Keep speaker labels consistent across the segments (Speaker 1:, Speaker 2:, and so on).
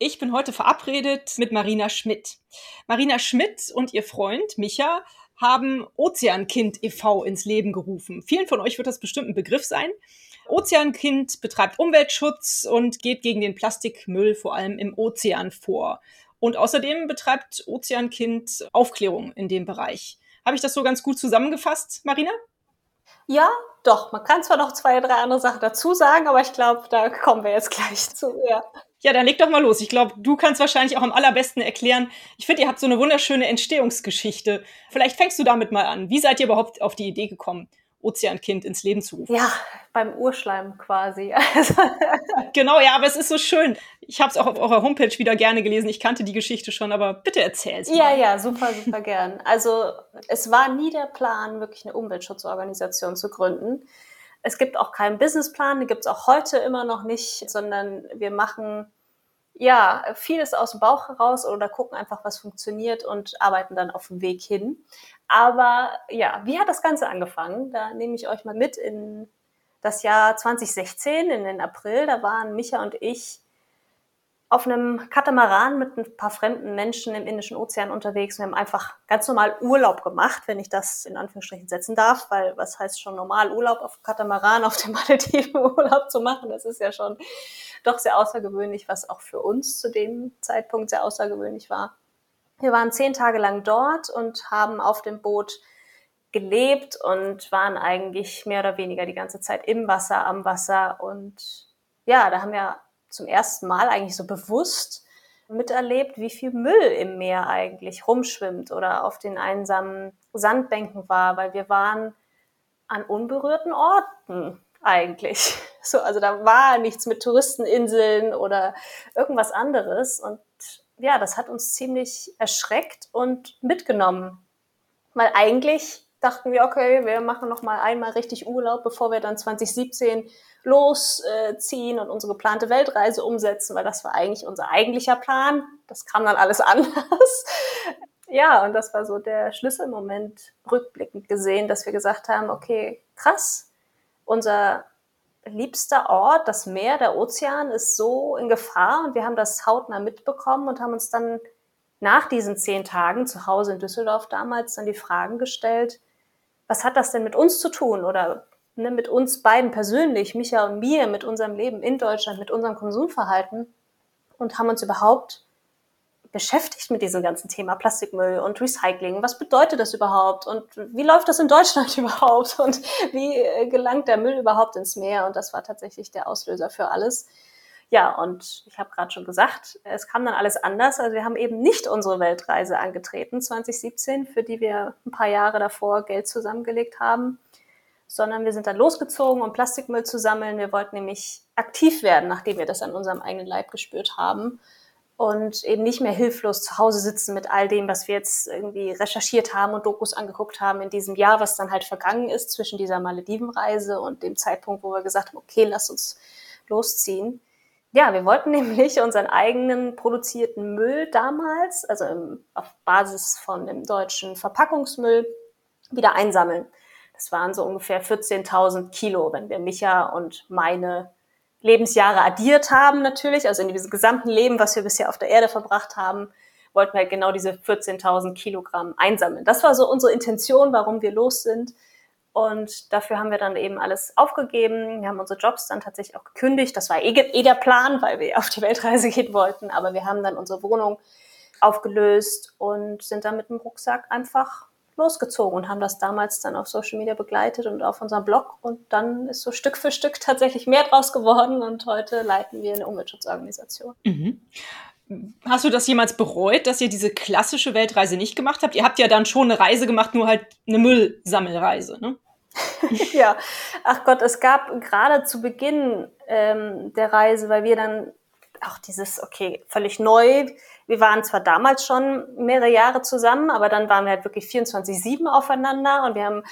Speaker 1: Ich bin heute verabredet mit Marina Schmidt. Marina Schmidt und ihr Freund Micha haben Ozeankind e.V. ins Leben gerufen. Vielen von euch wird das bestimmt ein Begriff sein. Ozeankind betreibt Umweltschutz und geht gegen den Plastikmüll vor allem im Ozean vor. Und außerdem betreibt Ozeankind Aufklärung in dem Bereich. Habe ich das so ganz gut zusammengefasst, Marina?
Speaker 2: Ja, doch. Man kann zwar noch zwei, drei andere Sachen dazu sagen, aber ich glaube, da kommen wir jetzt gleich zu. Ja.
Speaker 1: Ja, dann leg doch mal los. Ich glaube, du kannst wahrscheinlich auch am allerbesten erklären. Ich finde, ihr habt so eine wunderschöne Entstehungsgeschichte. Vielleicht fängst du damit mal an. Wie seid ihr überhaupt auf die Idee gekommen, Ozeankind ins Leben zu rufen?
Speaker 2: Ja, beim Urschleim quasi.
Speaker 1: genau, ja, aber es ist so schön. Ich habe es auch auf eurer Homepage wieder gerne gelesen. Ich kannte die Geschichte schon, aber bitte erzähl es
Speaker 2: Ja, mal. ja, super, super gern. Also es war nie der Plan, wirklich eine Umweltschutzorganisation zu gründen. Es gibt auch keinen Businessplan, den gibt es auch heute immer noch nicht, sondern wir machen ja vieles aus dem Bauch heraus oder gucken einfach, was funktioniert und arbeiten dann auf dem Weg hin. Aber ja, wie hat das Ganze angefangen? Da nehme ich euch mal mit in das Jahr 2016, in den April. Da waren Micha und ich auf einem Katamaran mit ein paar fremden Menschen im Indischen Ozean unterwegs. Wir haben einfach ganz normal Urlaub gemacht, wenn ich das in Anführungsstrichen setzen darf, weil was heißt schon normal Urlaub auf Katamaran auf dem Malediven Urlaub zu machen? Das ist ja schon doch sehr außergewöhnlich, was auch für uns zu dem Zeitpunkt sehr außergewöhnlich war. Wir waren zehn Tage lang dort und haben auf dem Boot gelebt und waren eigentlich mehr oder weniger die ganze Zeit im Wasser, am Wasser und ja, da haben wir zum ersten Mal eigentlich so bewusst miterlebt, wie viel Müll im Meer eigentlich rumschwimmt oder auf den einsamen Sandbänken war, weil wir waren an unberührten Orten eigentlich. So, also da war nichts mit Touristeninseln oder irgendwas anderes. Und ja, das hat uns ziemlich erschreckt und mitgenommen. Weil eigentlich dachten wir, okay, wir machen noch mal einmal richtig Urlaub, bevor wir dann 2017 losziehen und unsere geplante Weltreise umsetzen, weil das war eigentlich unser eigentlicher Plan. Das kam dann alles anders. ja, und das war so der Schlüsselmoment rückblickend gesehen, dass wir gesagt haben, okay, krass, unser liebster Ort, das Meer, der Ozean ist so in Gefahr und wir haben das hautnah mitbekommen und haben uns dann nach diesen zehn Tagen zu Hause in Düsseldorf damals dann die Fragen gestellt, was hat das denn mit uns zu tun oder ne, mit uns beiden persönlich, Micha und mir, mit unserem Leben in Deutschland, mit unserem Konsumverhalten und haben uns überhaupt beschäftigt mit diesem ganzen Thema Plastikmüll und Recycling. Was bedeutet das überhaupt? Und wie läuft das in Deutschland überhaupt? Und wie äh, gelangt der Müll überhaupt ins Meer? Und das war tatsächlich der Auslöser für alles. Ja, und ich habe gerade schon gesagt, es kam dann alles anders. Also wir haben eben nicht unsere Weltreise angetreten 2017, für die wir ein paar Jahre davor Geld zusammengelegt haben, sondern wir sind dann losgezogen, um Plastikmüll zu sammeln. Wir wollten nämlich aktiv werden, nachdem wir das an unserem eigenen Leib gespürt haben und eben nicht mehr hilflos zu Hause sitzen mit all dem, was wir jetzt irgendwie recherchiert haben und Dokus angeguckt haben in diesem Jahr, was dann halt vergangen ist zwischen dieser Maledivenreise und dem Zeitpunkt, wo wir gesagt haben, okay, lass uns losziehen. Ja, wir wollten nämlich unseren eigenen produzierten Müll damals, also im, auf Basis von dem deutschen Verpackungsmüll, wieder einsammeln. Das waren so ungefähr 14.000 Kilo, wenn wir Micha und meine Lebensjahre addiert haben natürlich, also in diesem gesamten Leben, was wir bisher auf der Erde verbracht haben, wollten wir halt genau diese 14.000 Kilogramm einsammeln. Das war so unsere Intention, warum wir los sind. Und dafür haben wir dann eben alles aufgegeben. Wir haben unsere Jobs dann tatsächlich auch gekündigt. Das war eh, eh der Plan, weil wir auf die Weltreise gehen wollten. Aber wir haben dann unsere Wohnung aufgelöst und sind dann mit dem Rucksack einfach losgezogen und haben das damals dann auf Social Media begleitet und auf unserem Blog. Und dann ist so Stück für Stück tatsächlich mehr draus geworden. Und heute leiten wir eine Umweltschutzorganisation. Mhm.
Speaker 1: Hast du das jemals bereut, dass ihr diese klassische Weltreise nicht gemacht habt? Ihr habt ja dann schon eine Reise gemacht, nur halt eine Müllsammelreise, ne?
Speaker 2: ja, ach Gott, es gab gerade zu Beginn ähm, der Reise, weil wir dann auch dieses, okay, völlig neu. Wir waren zwar damals schon mehrere Jahre zusammen, aber dann waren wir halt wirklich 24-7 aufeinander und wir haben,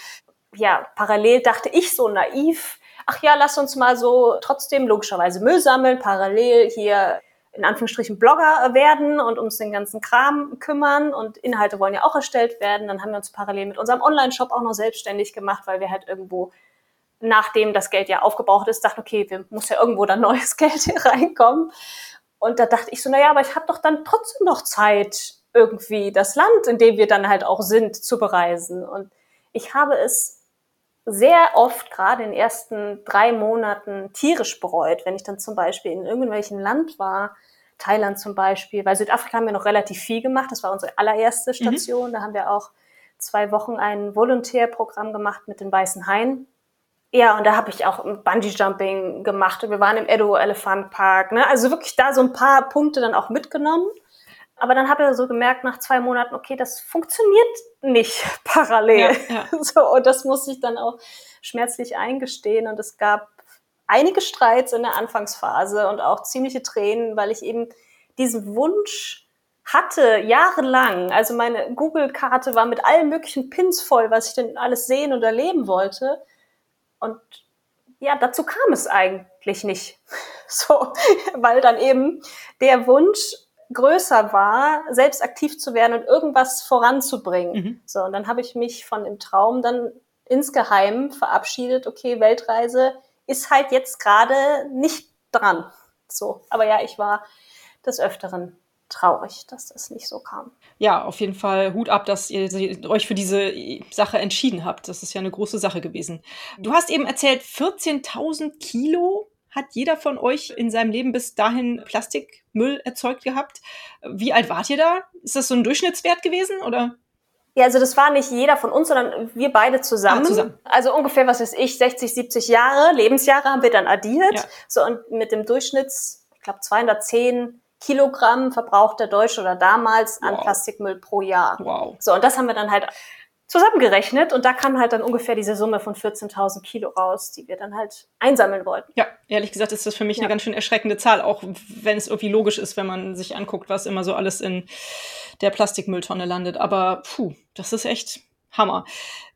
Speaker 2: ja, parallel dachte ich so naiv, ach ja, lass uns mal so trotzdem logischerweise Müll sammeln, parallel hier in Anführungsstrichen Blogger werden und uns den ganzen Kram kümmern und Inhalte wollen ja auch erstellt werden. Dann haben wir uns parallel mit unserem Online-Shop auch noch selbstständig gemacht, weil wir halt irgendwo, nachdem das Geld ja aufgebraucht ist, dachten, okay, wir muss ja irgendwo dann neues Geld hier reinkommen. Und da dachte ich so, naja, aber ich habe doch dann trotzdem noch Zeit, irgendwie das Land, in dem wir dann halt auch sind, zu bereisen. Und ich habe es sehr oft, gerade in den ersten drei Monaten, tierisch bereut, wenn ich dann zum Beispiel in irgendwelchem Land war, Thailand zum Beispiel. Bei Südafrika haben wir noch relativ viel gemacht. Das war unsere allererste mhm. Station. Mhm. Da haben wir auch zwei Wochen ein Volontärprogramm gemacht mit den Weißen Haien. Ja, und da habe ich auch Bungee-Jumping gemacht und wir waren im Edo Elephant Park. Ne? Also wirklich da so ein paar Punkte dann auch mitgenommen. Aber dann habe ich so gemerkt nach zwei Monaten, okay, das funktioniert nicht parallel. Ja, ja. So, und das muss ich dann auch schmerzlich eingestehen. Und es gab einige Streits in der Anfangsphase und auch ziemliche Tränen, weil ich eben diesen Wunsch hatte, jahrelang. Also meine Google-Karte war mit allen möglichen Pins voll, was ich denn alles sehen und erleben wollte. Und ja, dazu kam es eigentlich nicht. So, weil dann eben der Wunsch größer war, selbst aktiv zu werden und irgendwas voranzubringen. Mhm. So, und dann habe ich mich von dem Traum dann insgeheim verabschiedet, okay, Weltreise ist halt jetzt gerade nicht dran. So, aber ja, ich war des Öfteren traurig, dass das nicht so kam.
Speaker 1: Ja, auf jeden Fall Hut ab, dass ihr euch für diese Sache entschieden habt. Das ist ja eine große Sache gewesen. Du hast eben erzählt, 14.000 Kilo hat jeder von euch in seinem Leben bis dahin Plastikmüll erzeugt gehabt. Wie alt wart ihr da? Ist das so ein Durchschnittswert gewesen oder?
Speaker 2: Ja, also das war nicht jeder von uns, sondern wir beide zusammen. Ah, zusammen. Also ungefähr, was weiß ich, 60, 70 Jahre, Lebensjahre haben wir dann addiert. Ja. So und mit dem Durchschnitts, ich glaube 210 Kilogramm verbraucht der Deutsche oder damals wow. an Plastikmüll pro Jahr. Wow. So und das haben wir dann halt zusammengerechnet und da kam halt dann ungefähr diese Summe von 14.000 Kilo raus, die wir dann halt einsammeln wollten.
Speaker 1: Ja, ehrlich gesagt ist das für mich ja. eine ganz schön erschreckende Zahl, auch wenn es irgendwie logisch ist, wenn man sich anguckt, was immer so alles in der Plastikmülltonne landet. Aber puh, das ist echt Hammer.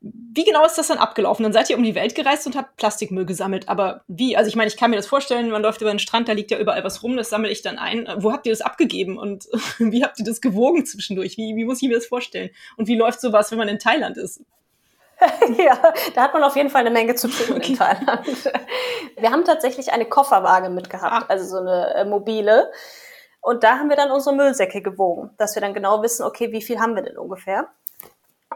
Speaker 1: Wie genau ist das dann abgelaufen? Dann seid ihr um die Welt gereist und habt Plastikmüll gesammelt. Aber wie? Also ich meine, ich kann mir das vorstellen, man läuft über den Strand, da liegt ja überall was rum, das sammle ich dann ein. Wo habt ihr das abgegeben und wie habt ihr das gewogen zwischendurch? Wie, wie muss ich mir das vorstellen? Und wie läuft sowas, wenn man in Thailand ist?
Speaker 2: ja, da hat man auf jeden Fall eine Menge zu tun okay. in Thailand. Wir haben tatsächlich eine Kofferwaage mitgehabt, ah. also so eine äh, mobile. Und da haben wir dann unsere Müllsäcke gewogen, dass wir dann genau wissen, okay, wie viel haben wir denn ungefähr?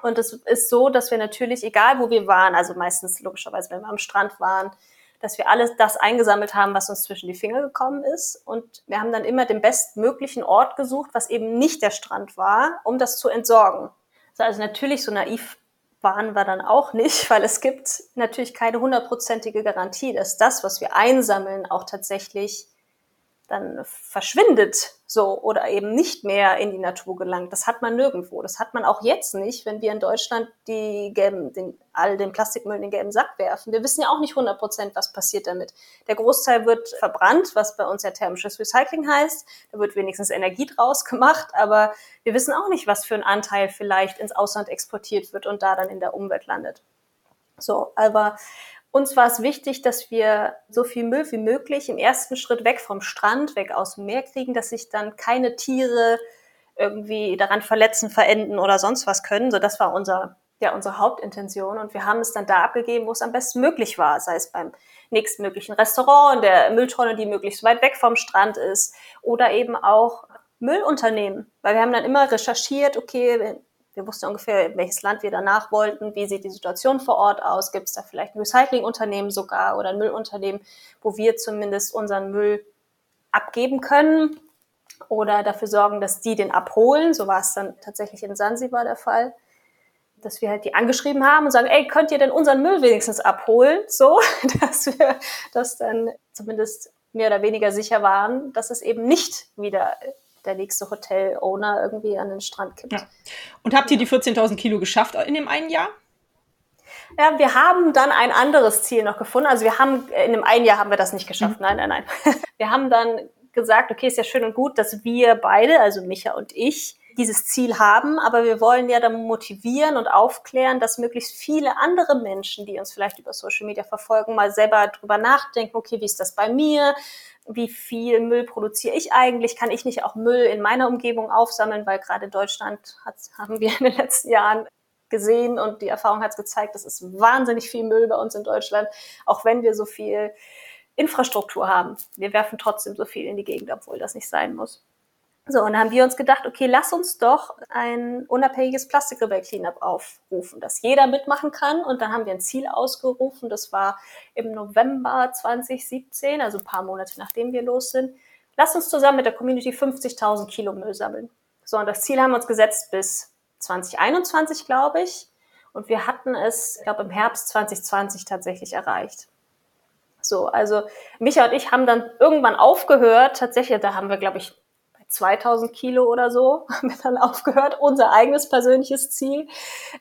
Speaker 2: Und es ist so, dass wir natürlich, egal wo wir waren, also meistens logischerweise, wenn wir am Strand waren, dass wir alles das eingesammelt haben, was uns zwischen die Finger gekommen ist. Und wir haben dann immer den bestmöglichen Ort gesucht, was eben nicht der Strand war, um das zu entsorgen. Also natürlich so naiv waren wir dann auch nicht, weil es gibt natürlich keine hundertprozentige Garantie, dass das, was wir einsammeln, auch tatsächlich dann verschwindet so oder eben nicht mehr in die Natur gelangt. Das hat man nirgendwo. Das hat man auch jetzt nicht, wenn wir in Deutschland die gelben, den, all den Plastikmüll in den gelben Sack werfen. Wir wissen ja auch nicht 100 Prozent, was passiert damit. Der Großteil wird verbrannt, was bei uns ja thermisches Recycling heißt. Da wird wenigstens Energie draus gemacht, aber wir wissen auch nicht, was für ein Anteil vielleicht ins Ausland exportiert wird und da dann in der Umwelt landet. So, aber uns war es wichtig, dass wir so viel Müll wie möglich im ersten Schritt weg vom Strand, weg aus dem Meer kriegen, dass sich dann keine Tiere irgendwie daran verletzen, verenden oder sonst was können. So, das war unser, ja, unsere Hauptintention. Und wir haben es dann da abgegeben, wo es am besten möglich war, sei es beim nächstmöglichen Restaurant, in der Mülltonne, die möglichst weit weg vom Strand ist, oder eben auch Müllunternehmen. Weil wir haben dann immer recherchiert, okay, wir wussten ungefähr, welches Land wir danach wollten, wie sieht die Situation vor Ort aus, gibt es da vielleicht ein Recyclingunternehmen sogar oder ein Müllunternehmen, wo wir zumindest unseren Müll abgeben können oder dafür sorgen, dass die den abholen. So war es dann tatsächlich in Sansibar der Fall, dass wir halt die angeschrieben haben und sagen, ey, könnt ihr denn unseren Müll wenigstens abholen? So, dass wir das dann zumindest mehr oder weniger sicher waren, dass es eben nicht wieder der nächste Hotel-Owner irgendwie an den Strand kippt. Ja.
Speaker 1: Und habt ihr die 14.000 Kilo geschafft in dem einen Jahr?
Speaker 2: Ja, wir haben dann ein anderes Ziel noch gefunden. Also wir haben, in dem einen Jahr haben wir das nicht geschafft. Mhm. Nein, nein, nein. Wir haben dann gesagt, okay, ist ja schön und gut, dass wir beide, also Micha und ich, dieses Ziel haben, aber wir wollen ja dann motivieren und aufklären, dass möglichst viele andere Menschen, die uns vielleicht über Social Media verfolgen, mal selber drüber nachdenken, okay, wie ist das bei mir? Wie viel Müll produziere ich eigentlich? Kann ich nicht auch Müll in meiner Umgebung aufsammeln? Weil gerade in Deutschland hat, haben wir in den letzten Jahren gesehen und die Erfahrung hat es gezeigt, es ist wahnsinnig viel Müll bei uns in Deutschland, auch wenn wir so viel Infrastruktur haben. Wir werfen trotzdem so viel in die Gegend, obwohl das nicht sein muss. So, und dann haben wir uns gedacht, okay, lass uns doch ein unabhängiges Plastikrebell-Cleanup aufrufen, das jeder mitmachen kann. Und dann haben wir ein Ziel ausgerufen, das war im November 2017, also ein paar Monate nachdem wir los sind. Lass uns zusammen mit der Community 50.000 Kilo Müll sammeln. So, und das Ziel haben wir uns gesetzt bis 2021, glaube ich. Und wir hatten es, ich glaube, im Herbst 2020 tatsächlich erreicht. So, also Micha und ich haben dann irgendwann aufgehört, tatsächlich, da haben wir, glaube ich, 2000 Kilo oder so, haben wir dann aufgehört, unser eigenes persönliches Ziel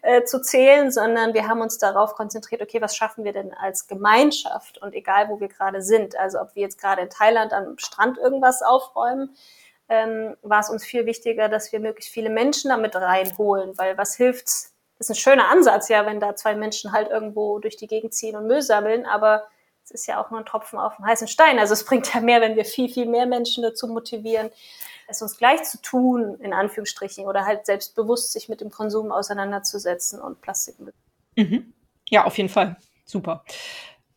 Speaker 2: äh, zu zählen, sondern wir haben uns darauf konzentriert, okay, was schaffen wir denn als Gemeinschaft und egal, wo wir gerade sind, also ob wir jetzt gerade in Thailand am Strand irgendwas aufräumen, ähm, war es uns viel wichtiger, dass wir möglichst viele Menschen damit reinholen, weil was hilft's? Das ist ein schöner Ansatz, ja, wenn da zwei Menschen halt irgendwo durch die Gegend ziehen und Müll sammeln, aber es ist ja auch nur ein Tropfen auf dem heißen Stein. Also es bringt ja mehr, wenn wir viel, viel mehr Menschen dazu motivieren, es uns gleich zu tun, in Anführungsstrichen, oder halt selbstbewusst sich mit dem Konsum auseinanderzusetzen und Plastik mit.
Speaker 1: Mhm. Ja, auf jeden Fall. Super.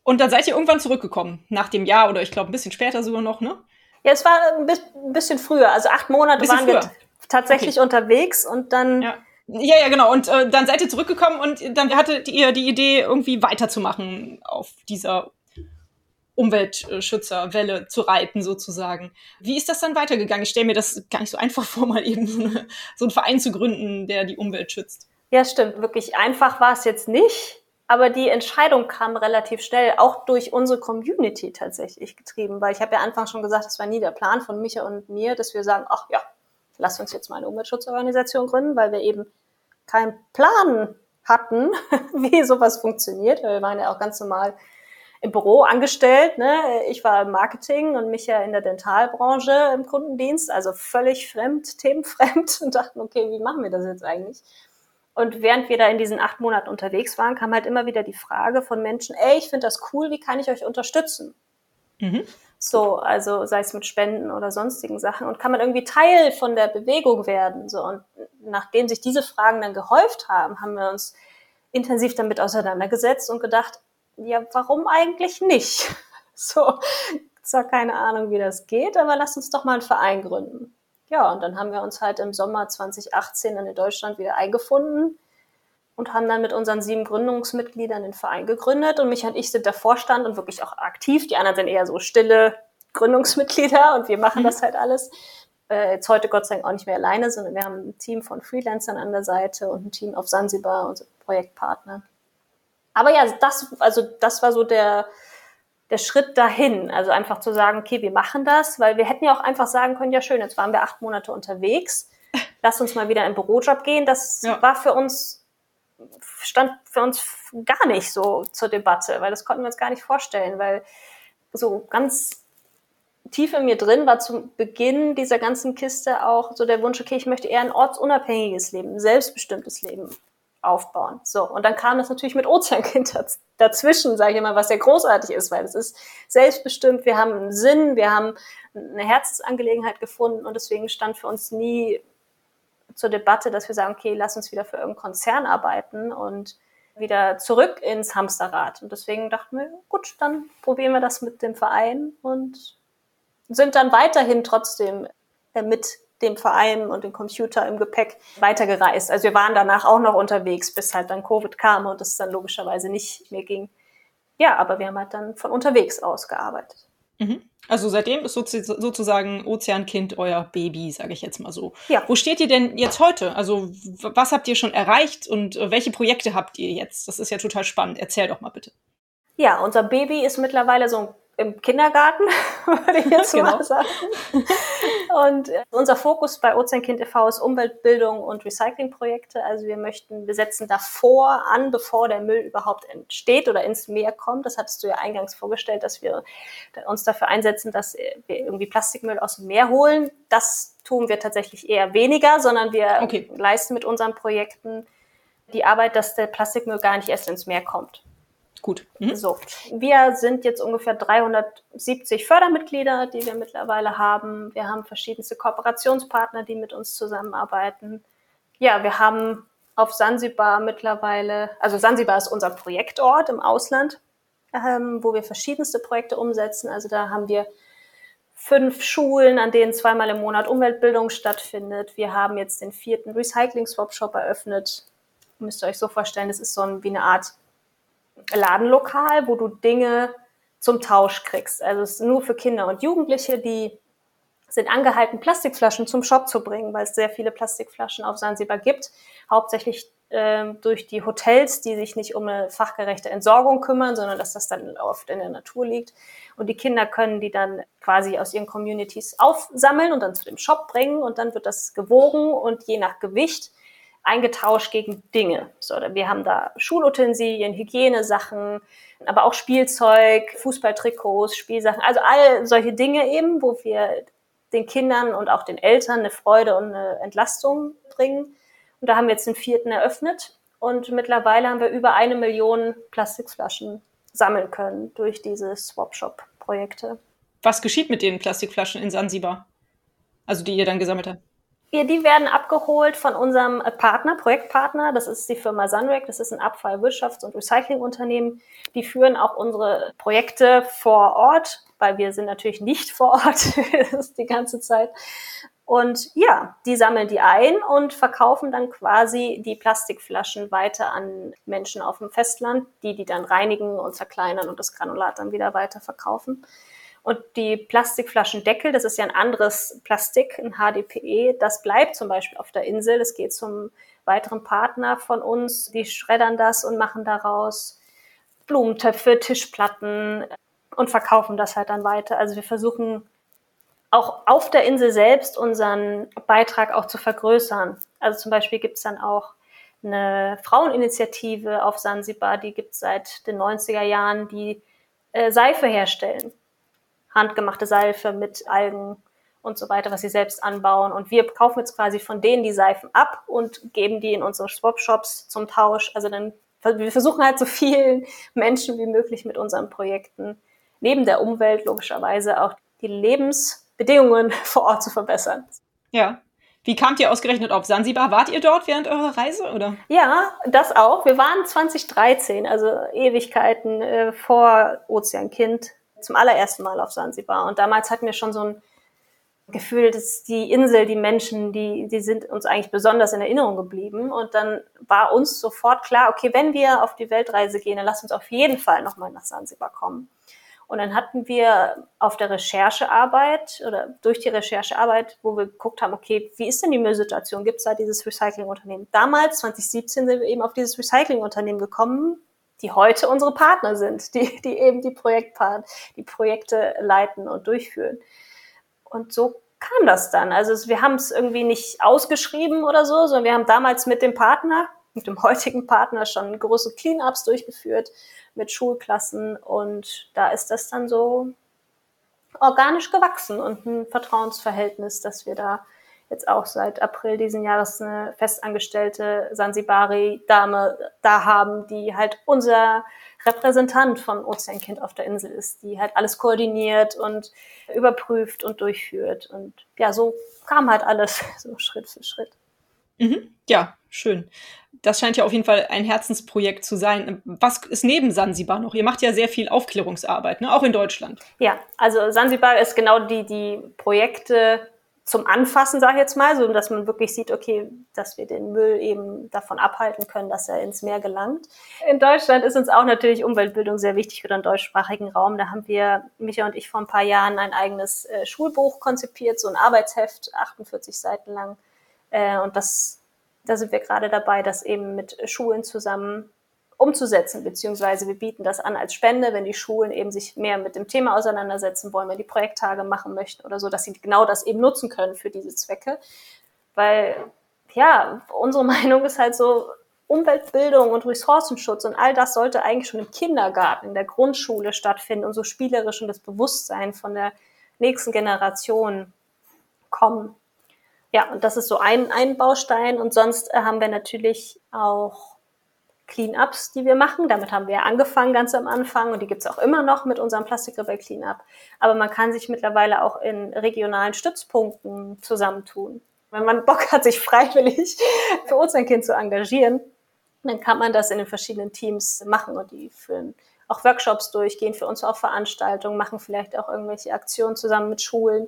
Speaker 1: Und dann seid ihr irgendwann zurückgekommen, nach dem Jahr oder ich glaube ein bisschen später sogar noch, ne?
Speaker 2: Ja, es war ein bisschen früher. Also acht Monate waren früher. wir tatsächlich okay. unterwegs und dann.
Speaker 1: Ja. Ja, ja, genau. Und äh, dann seid ihr zurückgekommen und dann hattet ihr die Idee, irgendwie weiterzumachen auf dieser Umweltschützerwelle zu reiten, sozusagen. Wie ist das dann weitergegangen? Ich stelle mir das gar nicht so einfach vor, mal eben so, eine, so einen Verein zu gründen, der die Umwelt schützt.
Speaker 2: Ja, stimmt. Wirklich einfach war es jetzt nicht. Aber die Entscheidung kam relativ schnell, auch durch unsere Community tatsächlich getrieben, weil ich habe ja anfangs schon gesagt, das war nie der Plan von Micha und mir, dass wir sagen, ach ja, lass uns jetzt mal eine Umweltschutzorganisation gründen, weil wir eben keinen Plan hatten, wie sowas funktioniert. Wir waren ja auch ganz normal im Büro angestellt. Ne? Ich war im Marketing und mich ja in der Dentalbranche im Kundendienst, also völlig fremd, themenfremd und dachten, okay, wie machen wir das jetzt eigentlich? Und während wir da in diesen acht Monaten unterwegs waren, kam halt immer wieder die Frage von Menschen, ey, ich finde das cool, wie kann ich euch unterstützen? Mhm. So, also sei es mit Spenden oder sonstigen Sachen. Und kann man irgendwie Teil von der Bewegung werden? So, und nachdem sich diese Fragen dann gehäuft haben, haben wir uns intensiv damit auseinandergesetzt und gedacht, ja, warum eigentlich nicht? So, zwar keine Ahnung, wie das geht, aber lass uns doch mal einen Verein gründen. Ja, und dann haben wir uns halt im Sommer 2018 in Deutschland wieder eingefunden und haben dann mit unseren sieben Gründungsmitgliedern den Verein gegründet. Und mich und ich sind der Vorstand und wirklich auch aktiv. Die anderen sind eher so stille Gründungsmitglieder und wir machen mhm. das halt alles. Äh, jetzt heute Gott sei Dank auch nicht mehr alleine, sondern wir haben ein Team von Freelancern an der Seite und ein Team auf Sansibar, unser Projektpartner. Aber ja, das, also das war so der, der Schritt dahin. Also einfach zu sagen, okay, wir machen das, weil wir hätten ja auch einfach sagen können, ja schön, jetzt waren wir acht Monate unterwegs, lass uns mal wieder in den Bürojob gehen. Das ja. war für uns, stand für uns gar nicht so zur Debatte, weil das konnten wir uns gar nicht vorstellen, weil so ganz tief in mir drin war zum Beginn dieser ganzen Kiste auch so der Wunsch, okay, ich möchte eher ein ortsunabhängiges Leben, ein selbstbestimmtes Leben aufbauen. So, und dann kam das natürlich mit Ozeankind dazwischen, sage ich immer, was sehr großartig ist, weil es ist selbstbestimmt, wir haben einen Sinn, wir haben eine Herzensangelegenheit gefunden und deswegen stand für uns nie zur Debatte, dass wir sagen, okay, lass uns wieder für irgendeinen Konzern arbeiten und wieder zurück ins Hamsterrad. Und deswegen dachten wir, gut, dann probieren wir das mit dem Verein und sind dann weiterhin trotzdem mit dem Verein und dem Computer im Gepäck weitergereist. Also wir waren danach auch noch unterwegs, bis halt dann Covid kam und es dann logischerweise nicht mehr ging. Ja, aber wir haben halt dann von unterwegs aus gearbeitet.
Speaker 1: Mhm. Also seitdem ist sozusagen Ozeankind euer Baby, sage ich jetzt mal so. Ja. Wo steht ihr denn jetzt heute? Also was habt ihr schon erreicht und äh, welche Projekte habt ihr jetzt? Das ist ja total spannend. Erzähl doch mal bitte.
Speaker 2: Ja, unser Baby ist mittlerweile so im Kindergarten, würde ich jetzt genau. mal sagen. Und äh, unser Fokus bei Ozeankind e.V. ist Umweltbildung und Recyclingprojekte. Also wir möchten, wir setzen davor an, bevor der Müll überhaupt entsteht oder ins Meer kommt. Das hattest du ja eingangs vorgestellt, dass wir uns dafür einsetzen, dass wir irgendwie Plastikmüll aus dem Meer holen. Das tun wir tatsächlich eher weniger, sondern wir okay. leisten mit unseren Projekten die Arbeit, dass der Plastikmüll gar nicht erst ins Meer kommt.
Speaker 1: Gut. Mhm.
Speaker 2: So, wir sind jetzt ungefähr 370 Fördermitglieder, die wir mittlerweile haben. Wir haben verschiedenste Kooperationspartner, die mit uns zusammenarbeiten. Ja, wir haben auf Sansibar mittlerweile, also Sansibar ist unser Projektort im Ausland, ähm, wo wir verschiedenste Projekte umsetzen. Also da haben wir fünf Schulen, an denen zweimal im Monat Umweltbildung stattfindet. Wir haben jetzt den vierten Recycling-Swap-Shop eröffnet. Müsst ihr euch so vorstellen, das ist so ein, wie eine Art Ladenlokal, wo du Dinge zum Tausch kriegst. Also es ist nur für Kinder und Jugendliche, die sind angehalten, Plastikflaschen zum Shop zu bringen, weil es sehr viele Plastikflaschen auf Sansibar gibt. Hauptsächlich äh, durch die Hotels, die sich nicht um eine fachgerechte Entsorgung kümmern, sondern dass das dann oft in der Natur liegt. Und die Kinder können die dann quasi aus ihren Communities aufsammeln und dann zu dem Shop bringen und dann wird das gewogen und je nach Gewicht eingetauscht gegen Dinge. So, wir haben da Schulutensilien, Hygienesachen, aber auch Spielzeug, Fußballtrikots, Spielsachen, also all solche Dinge eben, wo wir den Kindern und auch den Eltern eine Freude und eine Entlastung bringen. Und da haben wir jetzt den vierten eröffnet und mittlerweile haben wir über eine Million Plastikflaschen sammeln können durch diese Swap-Shop-Projekte.
Speaker 1: Was geschieht mit den Plastikflaschen in Sansibar? Also die ihr dann gesammelt habt?
Speaker 2: Ja, die werden abgeholt von unserem Partner, Projektpartner. Das ist die Firma Sunrec. Das ist ein Abfallwirtschafts- und Recyclingunternehmen. Die führen auch unsere Projekte vor Ort, weil wir sind natürlich nicht vor Ort die ganze Zeit. Und ja, die sammeln die ein und verkaufen dann quasi die Plastikflaschen weiter an Menschen auf dem Festland, die die dann reinigen und zerkleinern und das Granulat dann wieder weiter verkaufen. Und die Plastikflaschendeckel, das ist ja ein anderes Plastik, ein HDPE, das bleibt zum Beispiel auf der Insel. Es geht zum weiteren Partner von uns, die schreddern das und machen daraus Blumentöpfe, Tischplatten und verkaufen das halt dann weiter. Also wir versuchen auch auf der Insel selbst unseren Beitrag auch zu vergrößern. Also zum Beispiel gibt es dann auch eine Fraueninitiative auf Sansibar, die gibt es seit den 90er Jahren, die äh, Seife herstellen handgemachte Seife mit Algen und so weiter, was sie selbst anbauen. Und wir kaufen jetzt quasi von denen die Seifen ab und geben die in unsere Swap-Shops zum Tausch. Also dann, wir versuchen halt so vielen Menschen wie möglich mit unseren Projekten neben der Umwelt logischerweise auch die Lebensbedingungen vor Ort zu verbessern.
Speaker 1: Ja. Wie kamt ihr ausgerechnet auf Sansibar? Wart ihr dort während eurer Reise oder?
Speaker 2: Ja, das auch. Wir waren 2013, also Ewigkeiten äh, vor Ozeankind zum allerersten Mal auf Sansibar. Und damals hatten wir schon so ein Gefühl, dass die Insel, die Menschen, die, die sind uns eigentlich besonders in Erinnerung geblieben. Und dann war uns sofort klar, okay, wenn wir auf die Weltreise gehen, dann lass uns auf jeden Fall nochmal nach Sansibar kommen. Und dann hatten wir auf der Recherchearbeit oder durch die Recherchearbeit, wo wir geguckt haben, okay, wie ist denn die Müllsituation? Gibt es da dieses Recyclingunternehmen? Damals, 2017, sind wir eben auf dieses Recyclingunternehmen gekommen, die heute unsere Partner sind, die, die eben die, Projektpart, die Projekte leiten und durchführen. Und so kam das dann. Also wir haben es irgendwie nicht ausgeschrieben oder so, sondern wir haben damals mit dem Partner, mit dem heutigen Partner schon große Cleanups durchgeführt mit Schulklassen und da ist das dann so organisch gewachsen und ein Vertrauensverhältnis, dass wir da jetzt auch seit April diesen Jahres eine festangestellte Sansibari-Dame da haben, die halt unser Repräsentant von Ozeankind auf der Insel ist, die halt alles koordiniert und überprüft und durchführt. Und ja, so kam halt alles so Schritt für Schritt.
Speaker 1: Mhm. Ja, schön. Das scheint ja auf jeden Fall ein Herzensprojekt zu sein. Was ist neben Sansibar noch? Ihr macht ja sehr viel Aufklärungsarbeit, ne? auch in Deutschland.
Speaker 2: Ja, also Sansibar ist genau die, die Projekte zum Anfassen, sage ich jetzt mal, so dass man wirklich sieht, okay, dass wir den Müll eben davon abhalten können, dass er ins Meer gelangt. In Deutschland ist uns auch natürlich Umweltbildung sehr wichtig für den deutschsprachigen Raum. Da haben wir, Micha und ich, vor ein paar Jahren ein eigenes äh, Schulbuch konzipiert, so ein Arbeitsheft, 48 Seiten lang. Äh, und das, da sind wir gerade dabei, das eben mit Schulen zusammen umzusetzen, beziehungsweise wir bieten das an als Spende, wenn die Schulen eben sich mehr mit dem Thema auseinandersetzen wollen, wenn die Projekttage machen möchten oder so, dass sie genau das eben nutzen können für diese Zwecke. Weil, ja, unsere Meinung ist halt so, Umweltbildung und Ressourcenschutz und all das sollte eigentlich schon im Kindergarten, in der Grundschule stattfinden und so spielerisch und das Bewusstsein von der nächsten Generation kommen. Ja, und das ist so ein, ein Baustein. Und sonst äh, haben wir natürlich auch Cleanups, die wir machen. Damit haben wir ja angefangen ganz am Anfang und die gibt's auch immer noch mit unserem Plastikrebell Cleanup. Aber man kann sich mittlerweile auch in regionalen Stützpunkten zusammentun. Wenn man Bock hat, sich freiwillig für uns ein Kind zu engagieren, dann kann man das in den verschiedenen Teams machen und die führen auch Workshops durch, gehen für uns auch Veranstaltungen, machen vielleicht auch irgendwelche Aktionen zusammen mit Schulen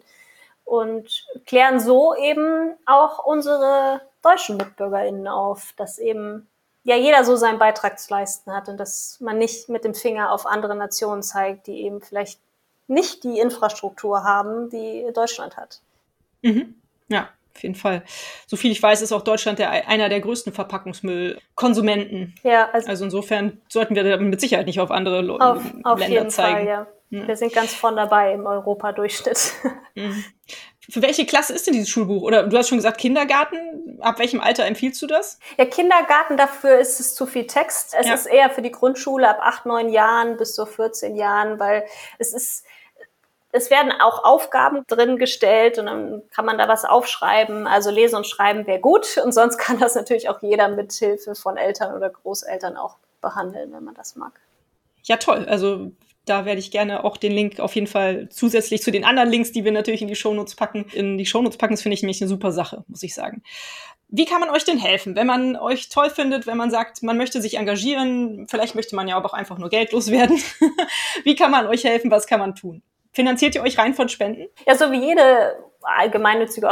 Speaker 2: und klären so eben auch unsere deutschen MitbürgerInnen auf, dass eben ja jeder so seinen Beitrag zu leisten hat und dass man nicht mit dem Finger auf andere Nationen zeigt, die eben vielleicht nicht die Infrastruktur haben, die Deutschland hat.
Speaker 1: Mhm. Ja, auf jeden Fall. So viel ich weiß, ist auch Deutschland der, einer der größten Verpackungsmüllkonsumenten. Ja, also, also insofern sollten wir mit Sicherheit nicht auf andere Lo
Speaker 2: auf, auf Länder jeden zeigen. Fall, ja. Ja. Wir sind ganz vorn dabei im Europadurchschnitt.
Speaker 1: Mhm. Für welche Klasse ist denn dieses Schulbuch? Oder du hast schon gesagt Kindergarten. Ab welchem Alter empfiehlst du das?
Speaker 2: Ja, Kindergarten, dafür ist es zu viel Text. Es ja. ist eher für die Grundschule ab acht, neun Jahren bis so 14 Jahren, weil es ist, es werden auch Aufgaben drin gestellt und dann kann man da was aufschreiben. Also lesen und schreiben wäre gut und sonst kann das natürlich auch jeder mit Hilfe von Eltern oder Großeltern auch behandeln, wenn man das mag.
Speaker 1: Ja, toll. Also da werde ich gerne auch den Link auf jeden Fall zusätzlich zu den anderen Links, die wir natürlich in die Shownotes packen, in die Shownotes packen. Das finde ich nämlich eine super Sache, muss ich sagen. Wie kann man euch denn helfen, wenn man euch toll findet, wenn man sagt, man möchte sich engagieren? Vielleicht möchte man ja auch einfach nur geldlos werden. Wie kann man euch helfen? Was kann man tun? Finanziert ihr euch rein von Spenden?
Speaker 2: Ja, so wie jede allgemeinnützige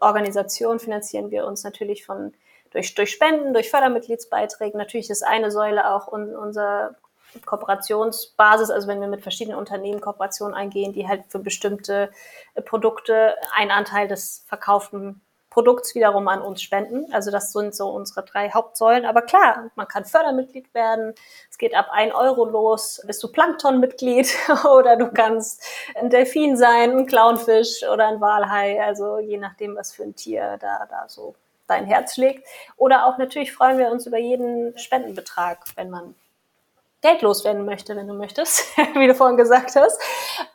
Speaker 2: Organisation finanzieren wir uns natürlich von durch, durch Spenden, durch Fördermitgliedsbeiträge. Natürlich ist eine Säule auch un, unser Kooperationsbasis, also wenn wir mit verschiedenen Unternehmen Kooperationen eingehen, die halt für bestimmte äh, Produkte einen Anteil des verkauften Produkts wiederum an uns spenden. Also das sind so unsere drei Hauptsäulen. Aber klar, man kann Fördermitglied werden. Es geht ab ein Euro los. Bist du Planktonmitglied oder du kannst ein Delfin sein, ein Clownfisch oder ein Walhai. Also je nachdem, was für ein Tier da, da so dein Herz schlägt. Oder auch natürlich freuen wir uns über jeden Spendenbetrag, wenn man Geld loswerden möchte, wenn du möchtest, wie du vorhin gesagt hast.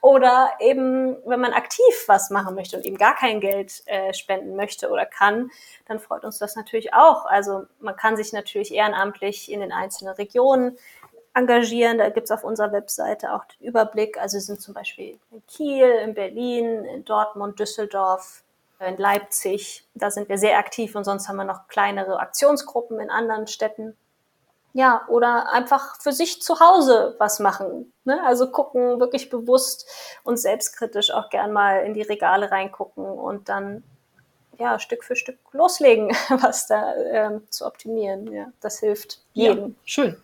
Speaker 2: Oder eben, wenn man aktiv was machen möchte und eben gar kein Geld äh, spenden möchte oder kann, dann freut uns das natürlich auch. Also man kann sich natürlich ehrenamtlich in den einzelnen Regionen engagieren. Da gibt's auf unserer Webseite auch den Überblick. Also sind zum Beispiel in Kiel, in Berlin, in Dortmund, Düsseldorf, in Leipzig. Da sind wir sehr aktiv und sonst haben wir noch kleinere Aktionsgruppen in anderen Städten. Ja, oder einfach für sich zu Hause was machen. Ne? Also gucken, wirklich bewusst und selbstkritisch auch gern mal in die Regale reingucken und dann ja Stück für Stück loslegen, was da ähm, zu optimieren. Ja, das hilft jedem. Ja,
Speaker 1: schön.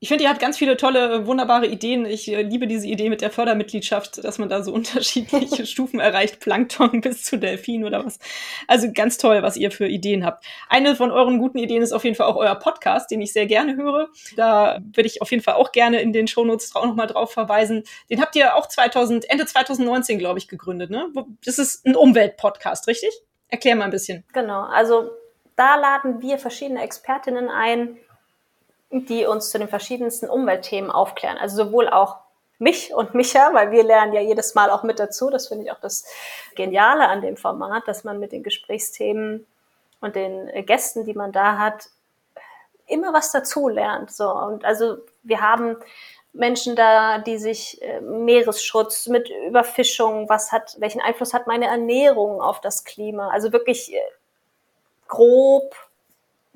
Speaker 1: Ich finde, ihr habt ganz viele tolle, wunderbare Ideen. Ich äh, liebe diese Idee mit der Fördermitgliedschaft, dass man da so unterschiedliche Stufen erreicht, Plankton bis zu Delfin oder was. Also ganz toll, was ihr für Ideen habt. Eine von euren guten Ideen ist auf jeden Fall auch euer Podcast, den ich sehr gerne höre. Da würde ich auf jeden Fall auch gerne in den Shownotes auch nochmal drauf verweisen. Den habt ihr auch 2000, Ende 2019, glaube ich, gegründet. Ne? Das ist ein Umweltpodcast, richtig? Erklär mal ein bisschen.
Speaker 2: Genau, also da laden wir verschiedene Expertinnen ein, die uns zu den verschiedensten Umweltthemen aufklären. Also sowohl auch mich und Micha, weil wir lernen ja jedes Mal auch mit dazu. Das finde ich auch das Geniale an dem Format, dass man mit den Gesprächsthemen und den Gästen, die man da hat, immer was dazu lernt. So und also wir haben Menschen da, die sich äh, Meeresschutz mit Überfischung, was hat, welchen Einfluss hat meine Ernährung auf das Klima? Also wirklich äh, grob,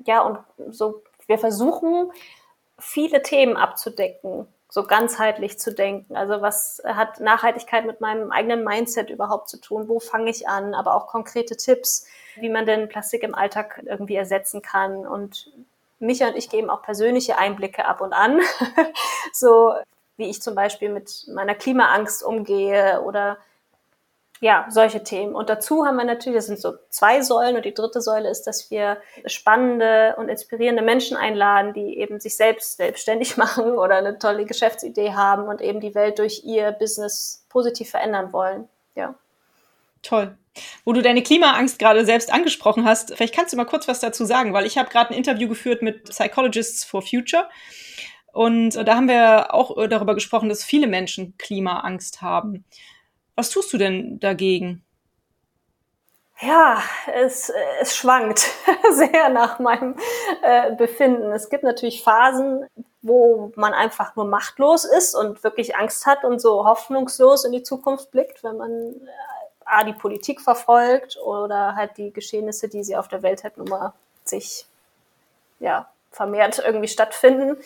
Speaker 2: ja und so wir versuchen, viele Themen abzudecken, so ganzheitlich zu denken. Also was hat Nachhaltigkeit mit meinem eigenen Mindset überhaupt zu tun? Wo fange ich an? Aber auch konkrete Tipps, wie man denn Plastik im Alltag irgendwie ersetzen kann. Und Micha und ich geben auch persönliche Einblicke ab und an. so wie ich zum Beispiel mit meiner Klimaangst umgehe oder ja, solche Themen. Und dazu haben wir natürlich, das sind so zwei Säulen und die dritte Säule ist, dass wir spannende und inspirierende Menschen einladen, die eben sich selbst selbstständig machen oder eine tolle Geschäftsidee haben und eben die Welt durch ihr Business positiv verändern wollen. Ja.
Speaker 1: Toll. Wo du deine Klimaangst gerade selbst angesprochen hast, vielleicht kannst du mal kurz was dazu sagen, weil ich habe gerade ein Interview geführt mit Psychologists for Future und da haben wir auch darüber gesprochen, dass viele Menschen Klimaangst haben. Was tust du denn dagegen?
Speaker 2: Ja, es, es schwankt sehr nach meinem äh, Befinden. Es gibt natürlich Phasen, wo man einfach nur machtlos ist und wirklich Angst hat und so hoffnungslos in die Zukunft blickt, wenn man äh, A, die Politik verfolgt oder halt die Geschehnisse, die sie auf der Welt halt nun mal sich ja, vermehrt irgendwie stattfinden,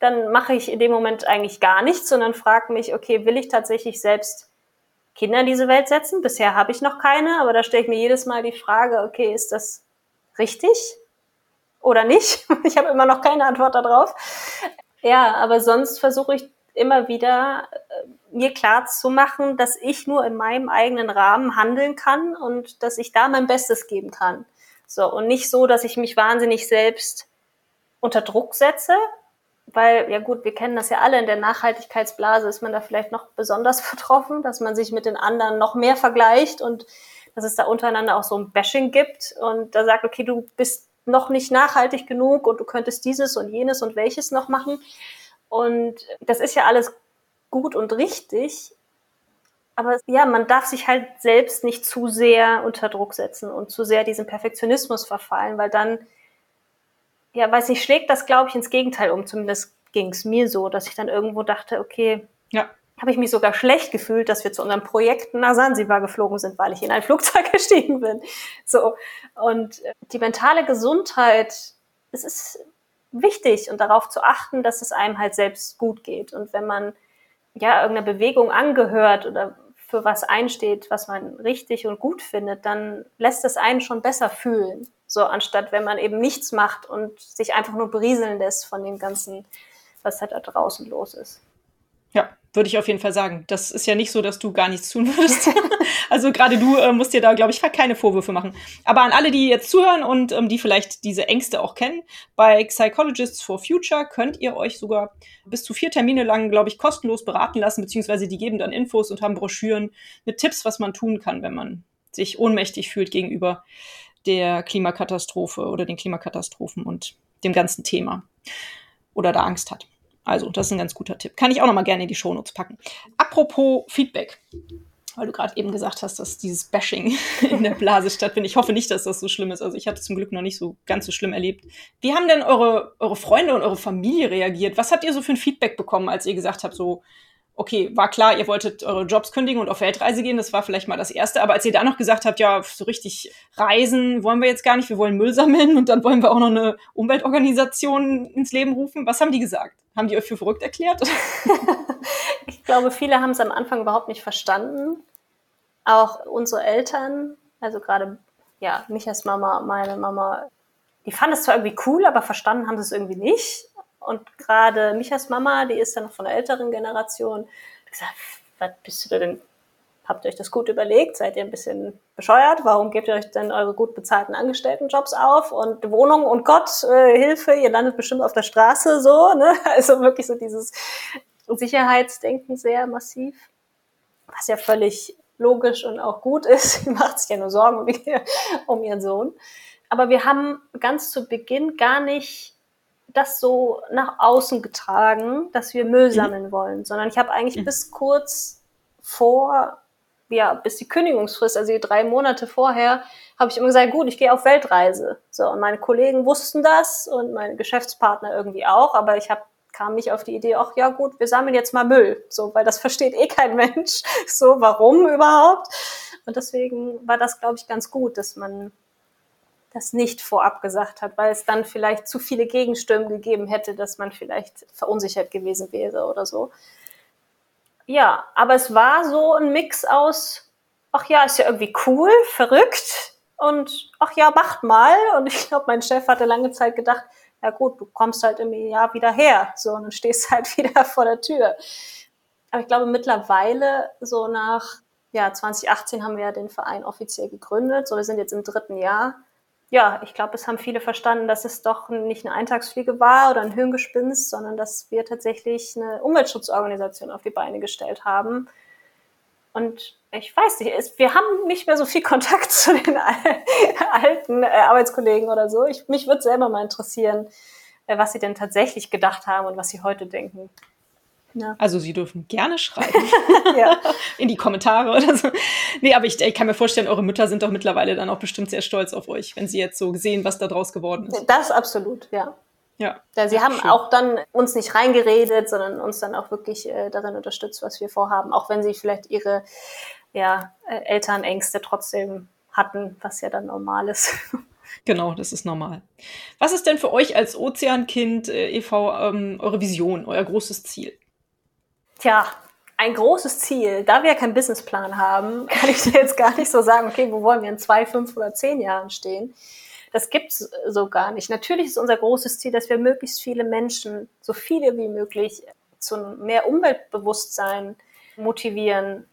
Speaker 2: dann mache ich in dem Moment eigentlich gar nichts, sondern frage mich, okay, will ich tatsächlich selbst Kinder in diese Welt setzen. Bisher habe ich noch keine, aber da stelle ich mir jedes Mal die Frage, okay, ist das richtig oder nicht? Ich habe immer noch keine Antwort darauf. Ja, aber sonst versuche ich immer wieder äh, mir klar zu machen, dass ich nur in meinem eigenen Rahmen handeln kann und dass ich da mein Bestes geben kann. So und nicht so, dass ich mich wahnsinnig selbst unter Druck setze, weil, ja gut, wir kennen das ja alle, in der Nachhaltigkeitsblase ist man da vielleicht noch besonders betroffen, dass man sich mit den anderen noch mehr vergleicht und dass es da untereinander auch so ein Bashing gibt und da sagt, okay, du bist noch nicht nachhaltig genug und du könntest dieses und jenes und welches noch machen. Und das ist ja alles gut und richtig. Aber ja, man darf sich halt selbst nicht zu sehr unter Druck setzen und zu sehr diesen Perfektionismus verfallen, weil dann ja, weiß nicht, schlägt das, glaube ich, ins Gegenteil um. Zumindest ging es mir so, dass ich dann irgendwo dachte, okay, ja. habe ich mich sogar schlecht gefühlt, dass wir zu unserem Projekt nach Sansibar geflogen sind, weil ich in ein Flugzeug gestiegen bin. So. Und äh, die mentale Gesundheit, es ist wichtig und darauf zu achten, dass es einem halt selbst gut geht. Und wenn man ja irgendeiner Bewegung angehört oder für was einsteht, was man richtig und gut findet, dann lässt es einen schon besser fühlen. So anstatt wenn man eben nichts macht und sich einfach nur berieseln lässt von dem ganzen, was halt da draußen los ist.
Speaker 1: Ja, würde ich auf jeden Fall sagen. Das ist ja nicht so, dass du gar nichts tun würdest. also gerade du äh, musst dir da, glaube ich, keine Vorwürfe machen. Aber an alle, die jetzt zuhören und ähm, die vielleicht diese Ängste auch kennen, bei Psychologists for Future könnt ihr euch sogar bis zu vier Termine lang, glaube ich, kostenlos beraten lassen, beziehungsweise die geben dann Infos und haben Broschüren mit Tipps, was man tun kann, wenn man sich ohnmächtig fühlt gegenüber der Klimakatastrophe oder den Klimakatastrophen und dem ganzen Thema oder da Angst hat. Also, das ist ein ganz guter Tipp. Kann ich auch noch mal gerne in die Shownotes packen. Apropos Feedback, weil du gerade eben gesagt hast, dass dieses Bashing in der Blase stattfindet. Ich hoffe nicht, dass das so schlimm ist. Also, ich hatte zum Glück noch nicht so ganz so schlimm erlebt. Wie haben denn eure, eure Freunde und eure Familie reagiert? Was habt ihr so für ein Feedback bekommen, als ihr gesagt habt, so, okay, war klar, ihr wolltet eure Jobs kündigen und auf Weltreise gehen, das war vielleicht mal das Erste. Aber als ihr da noch gesagt habt, ja, so richtig reisen wollen wir jetzt gar nicht, wir wollen Müll sammeln und dann wollen wir auch noch eine Umweltorganisation ins Leben rufen, was haben die gesagt? Haben die euch für verrückt erklärt?
Speaker 2: ich glaube, viele haben es am Anfang überhaupt nicht verstanden. Auch unsere Eltern, also gerade ja, Michas Mama, meine Mama, die fanden es zwar irgendwie cool, aber verstanden haben sie es irgendwie nicht. Und gerade Michas Mama, die ist ja noch von der älteren Generation, die gesagt, was bist du denn? Habt ihr euch das gut überlegt? Seid ihr ein bisschen bescheuert? Warum gebt ihr euch denn eure gut bezahlten Angestelltenjobs auf und Wohnung und Gott, äh, Hilfe, ihr landet bestimmt auf der Straße so, ne? Also wirklich so dieses Sicherheitsdenken sehr massiv, was ja völlig logisch und auch gut ist. Sie macht sich ja nur Sorgen um, um ihren Sohn. Aber wir haben ganz zu Beginn gar nicht das so nach außen getragen, dass wir Müll mhm. sammeln mhm. wollen, sondern ich habe eigentlich mhm. bis kurz vor, ja, bis die Kündigungsfrist, also die drei Monate vorher, habe ich immer gesagt, gut, ich gehe auf Weltreise. So, und meine Kollegen wussten das und meine Geschäftspartner irgendwie auch, aber ich habe kam nicht auf die Idee, ach ja gut, wir sammeln jetzt mal Müll, so, weil das versteht eh kein Mensch, so, warum überhaupt? Und deswegen war das, glaube ich, ganz gut, dass man das nicht vorab gesagt hat, weil es dann vielleicht zu viele Gegenstimmen gegeben hätte, dass man vielleicht verunsichert gewesen wäre oder so. Ja, aber es war so ein Mix aus, ach ja, ist ja irgendwie cool, verrückt und ach ja, macht mal. Und ich glaube, mein Chef hatte lange Zeit gedacht, ja gut, du kommst halt im Jahr wieder her, so und stehst halt wieder vor der Tür. Aber ich glaube mittlerweile so nach ja, 2018 haben wir ja den Verein offiziell gegründet. So, wir sind jetzt im dritten Jahr. Ja, ich glaube, es haben viele verstanden, dass es doch nicht eine Eintagsfliege war oder ein Hirngespinst, sondern dass wir tatsächlich eine Umweltschutzorganisation auf die Beine gestellt haben. Und ich weiß nicht, es, wir haben nicht mehr so viel Kontakt zu den alten äh, Arbeitskollegen oder so. Ich, mich würde selber mal interessieren, äh, was sie denn tatsächlich gedacht haben und was sie heute denken.
Speaker 1: Ja. Also Sie dürfen gerne schreiben. In die Kommentare oder so. Nee, aber ich, ich, kann mir vorstellen, eure Mütter sind doch mittlerweile dann auch bestimmt sehr stolz auf euch, wenn sie jetzt so sehen, was da draus geworden ist.
Speaker 2: Das absolut, ja. Ja. ja sie haben schön. auch dann uns nicht reingeredet, sondern uns dann auch wirklich äh, darin unterstützt, was wir vorhaben, auch wenn sie vielleicht ihre ja, äh, Elternängste trotzdem hatten, was ja dann normal ist.
Speaker 1: Genau, das ist normal. Was ist denn für euch als Ozeankind äh, e.V. Ähm, eure Vision, euer großes Ziel?
Speaker 2: Tja, ein großes Ziel. Da wir ja keinen Businessplan haben, kann ich dir jetzt gar nicht so sagen, okay, wo wollen wir in zwei, fünf oder zehn Jahren stehen? Das gibt's so gar nicht. Natürlich ist unser großes Ziel, dass wir möglichst viele Menschen, so viele wie möglich, zu mehr Umweltbewusstsein motivieren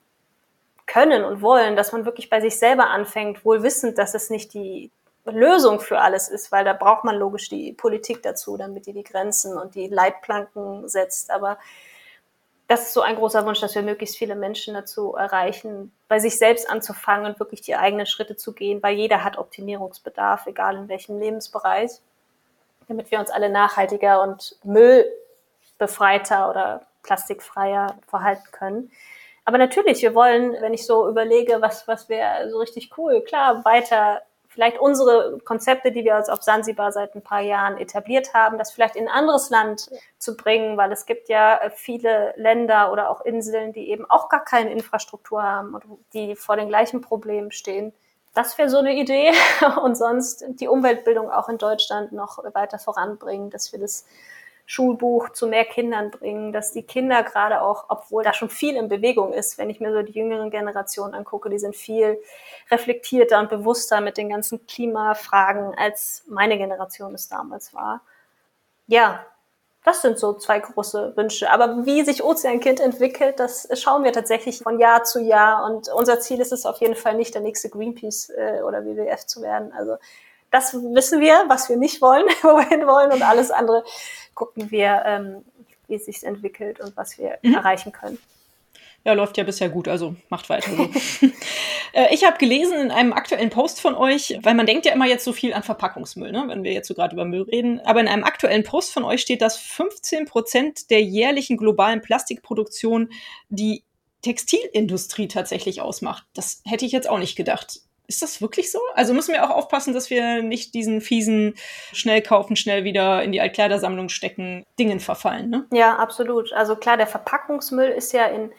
Speaker 2: können und wollen, dass man wirklich bei sich selber anfängt, wohl wissend, dass es nicht die Lösung für alles ist, weil da braucht man logisch die Politik dazu, damit die die Grenzen und die Leitplanken setzt. Aber das ist so ein großer Wunsch, dass wir möglichst viele Menschen dazu erreichen, bei sich selbst anzufangen und wirklich die eigenen Schritte zu gehen, weil jeder hat Optimierungsbedarf, egal in welchem Lebensbereich, damit wir uns alle nachhaltiger und müllbefreiter oder plastikfreier verhalten können. Aber natürlich, wir wollen, wenn ich so überlege, was, was wäre so richtig cool, klar, weiter vielleicht unsere Konzepte, die wir jetzt auf Sansibar seit ein paar Jahren etabliert haben, das vielleicht in ein anderes Land zu bringen, weil es gibt ja viele Länder oder auch Inseln, die eben auch gar keine Infrastruktur haben und die vor den gleichen Problemen stehen. Das wäre so eine Idee und sonst die Umweltbildung auch in Deutschland noch weiter voranbringen, dass wir das Schulbuch zu mehr Kindern bringen, dass die Kinder gerade auch, obwohl da schon viel in Bewegung ist, wenn ich mir so die jüngeren Generationen angucke, die sind viel reflektierter und bewusster mit den ganzen Klimafragen, als meine Generation es damals war. Ja, das sind so zwei große Wünsche. Aber wie sich Ozeankind entwickelt, das schauen wir tatsächlich von Jahr zu Jahr. Und unser Ziel ist es auf jeden Fall nicht, der nächste Greenpeace äh, oder WWF zu werden. Also das wissen wir, was wir nicht wollen, wo wir hin wollen und alles andere gucken wir, ähm, wie es sich entwickelt und was wir mhm. erreichen können.
Speaker 1: Ja, läuft ja bisher gut, also macht weiter so. Äh, ich habe gelesen in einem aktuellen Post von euch, weil man denkt ja immer jetzt so viel an Verpackungsmüll, ne, wenn wir jetzt so gerade über Müll reden, aber in einem aktuellen Post von euch steht, dass 15 Prozent der jährlichen globalen Plastikproduktion die Textilindustrie tatsächlich ausmacht. Das hätte ich jetzt auch nicht gedacht. Ist das wirklich so? Also müssen wir auch aufpassen, dass wir nicht diesen fiesen, schnell kaufen, schnell wieder in die Altkleidersammlung stecken, Dingen verfallen, ne?
Speaker 2: Ja, absolut. Also klar, der Verpackungsmüll ist ja in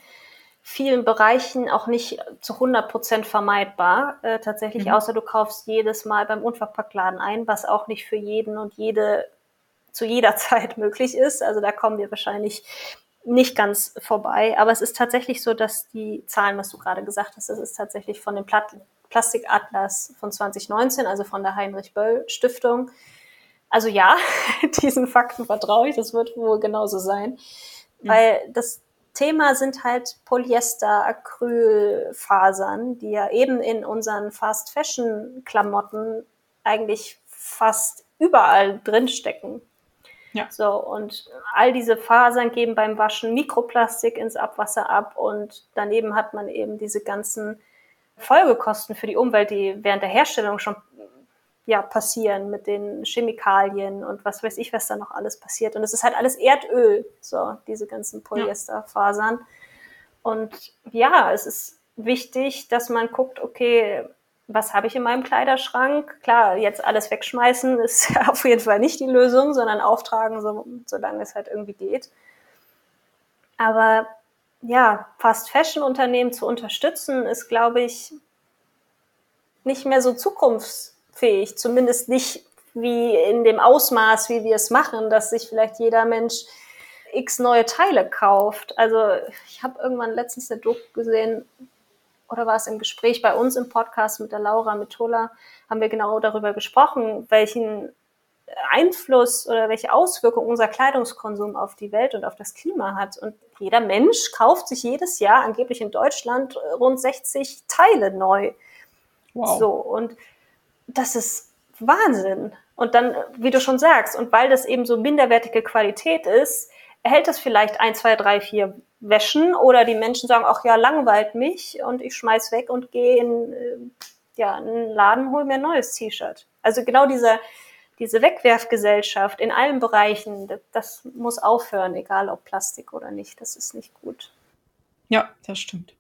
Speaker 2: vielen Bereichen auch nicht zu 100 Prozent vermeidbar. Äh, tatsächlich, mhm. außer du kaufst jedes Mal beim Unverpacktladen ein, was auch nicht für jeden und jede zu jeder Zeit möglich ist. Also da kommen wir wahrscheinlich nicht ganz vorbei. Aber es ist tatsächlich so, dass die Zahlen, was du gerade gesagt hast, das ist tatsächlich von den Plat Plastikatlas von 2019, also von der Heinrich Böll Stiftung. Also ja, diesen Fakten vertraue ich, das wird wohl genauso sein, mhm. weil das Thema sind halt Polyester, Acrylfasern, die ja eben in unseren Fast Fashion Klamotten eigentlich fast überall drinstecken. Ja. So, und all diese Fasern geben beim Waschen Mikroplastik ins Abwasser ab und daneben hat man eben diese ganzen Folgekosten für die Umwelt, die während der Herstellung schon ja, passieren mit den Chemikalien und was weiß ich, was da noch alles passiert. Und es ist halt alles Erdöl, so diese ganzen Polyesterfasern. Und ja, es ist wichtig, dass man guckt, okay, was habe ich in meinem Kleiderschrank? Klar, jetzt alles wegschmeißen ist auf jeden Fall nicht die Lösung, sondern auftragen, so, solange es halt irgendwie geht. Aber ja, Fast Fashion Unternehmen zu unterstützen, ist, glaube ich, nicht mehr so zukunftsfähig. Zumindest nicht wie in dem Ausmaß, wie wir es machen, dass sich vielleicht jeder Mensch x neue Teile kauft. Also ich habe irgendwann letztens eine Doku gesehen, oder war es im Gespräch bei uns im Podcast mit der Laura Mitola, haben wir genau darüber gesprochen, welchen Einfluss oder welche Auswirkungen unser Kleidungskonsum auf die Welt und auf das Klima hat. Und jeder Mensch kauft sich jedes Jahr angeblich in Deutschland rund 60 Teile neu. Wow. So, und das ist Wahnsinn. Und dann, wie du schon sagst, und weil das eben so minderwertige Qualität ist, erhält das vielleicht ein, zwei, drei, vier Wäschen oder die Menschen sagen, ach ja, langweilt mich und ich schmeiß weg und gehe in, äh, ja, in einen Laden, hol mir ein neues T-Shirt. Also genau dieser, diese Wegwerfgesellschaft in allen Bereichen, das, das muss aufhören, egal ob Plastik oder nicht. Das ist nicht gut.
Speaker 1: Ja, das stimmt.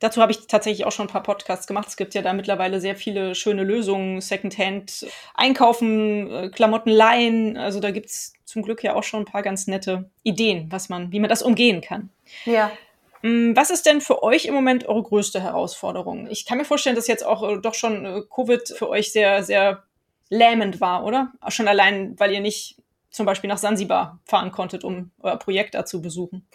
Speaker 1: Dazu habe ich tatsächlich auch schon ein paar Podcasts gemacht. Es gibt ja da mittlerweile sehr viele schöne Lösungen, Secondhand, Einkaufen, äh, Klamotten leihen. Also da gibt es zum Glück ja auch schon ein paar ganz nette Ideen, was man, wie man das umgehen kann.
Speaker 2: Ja.
Speaker 1: Mm, was ist denn für euch im Moment eure größte Herausforderung? Ich kann mir vorstellen, dass jetzt auch äh, doch schon äh, Covid für euch sehr, sehr lähmend war, oder? Schon allein, weil ihr nicht zum Beispiel nach Sansibar fahren konntet, um euer Projekt da zu besuchen.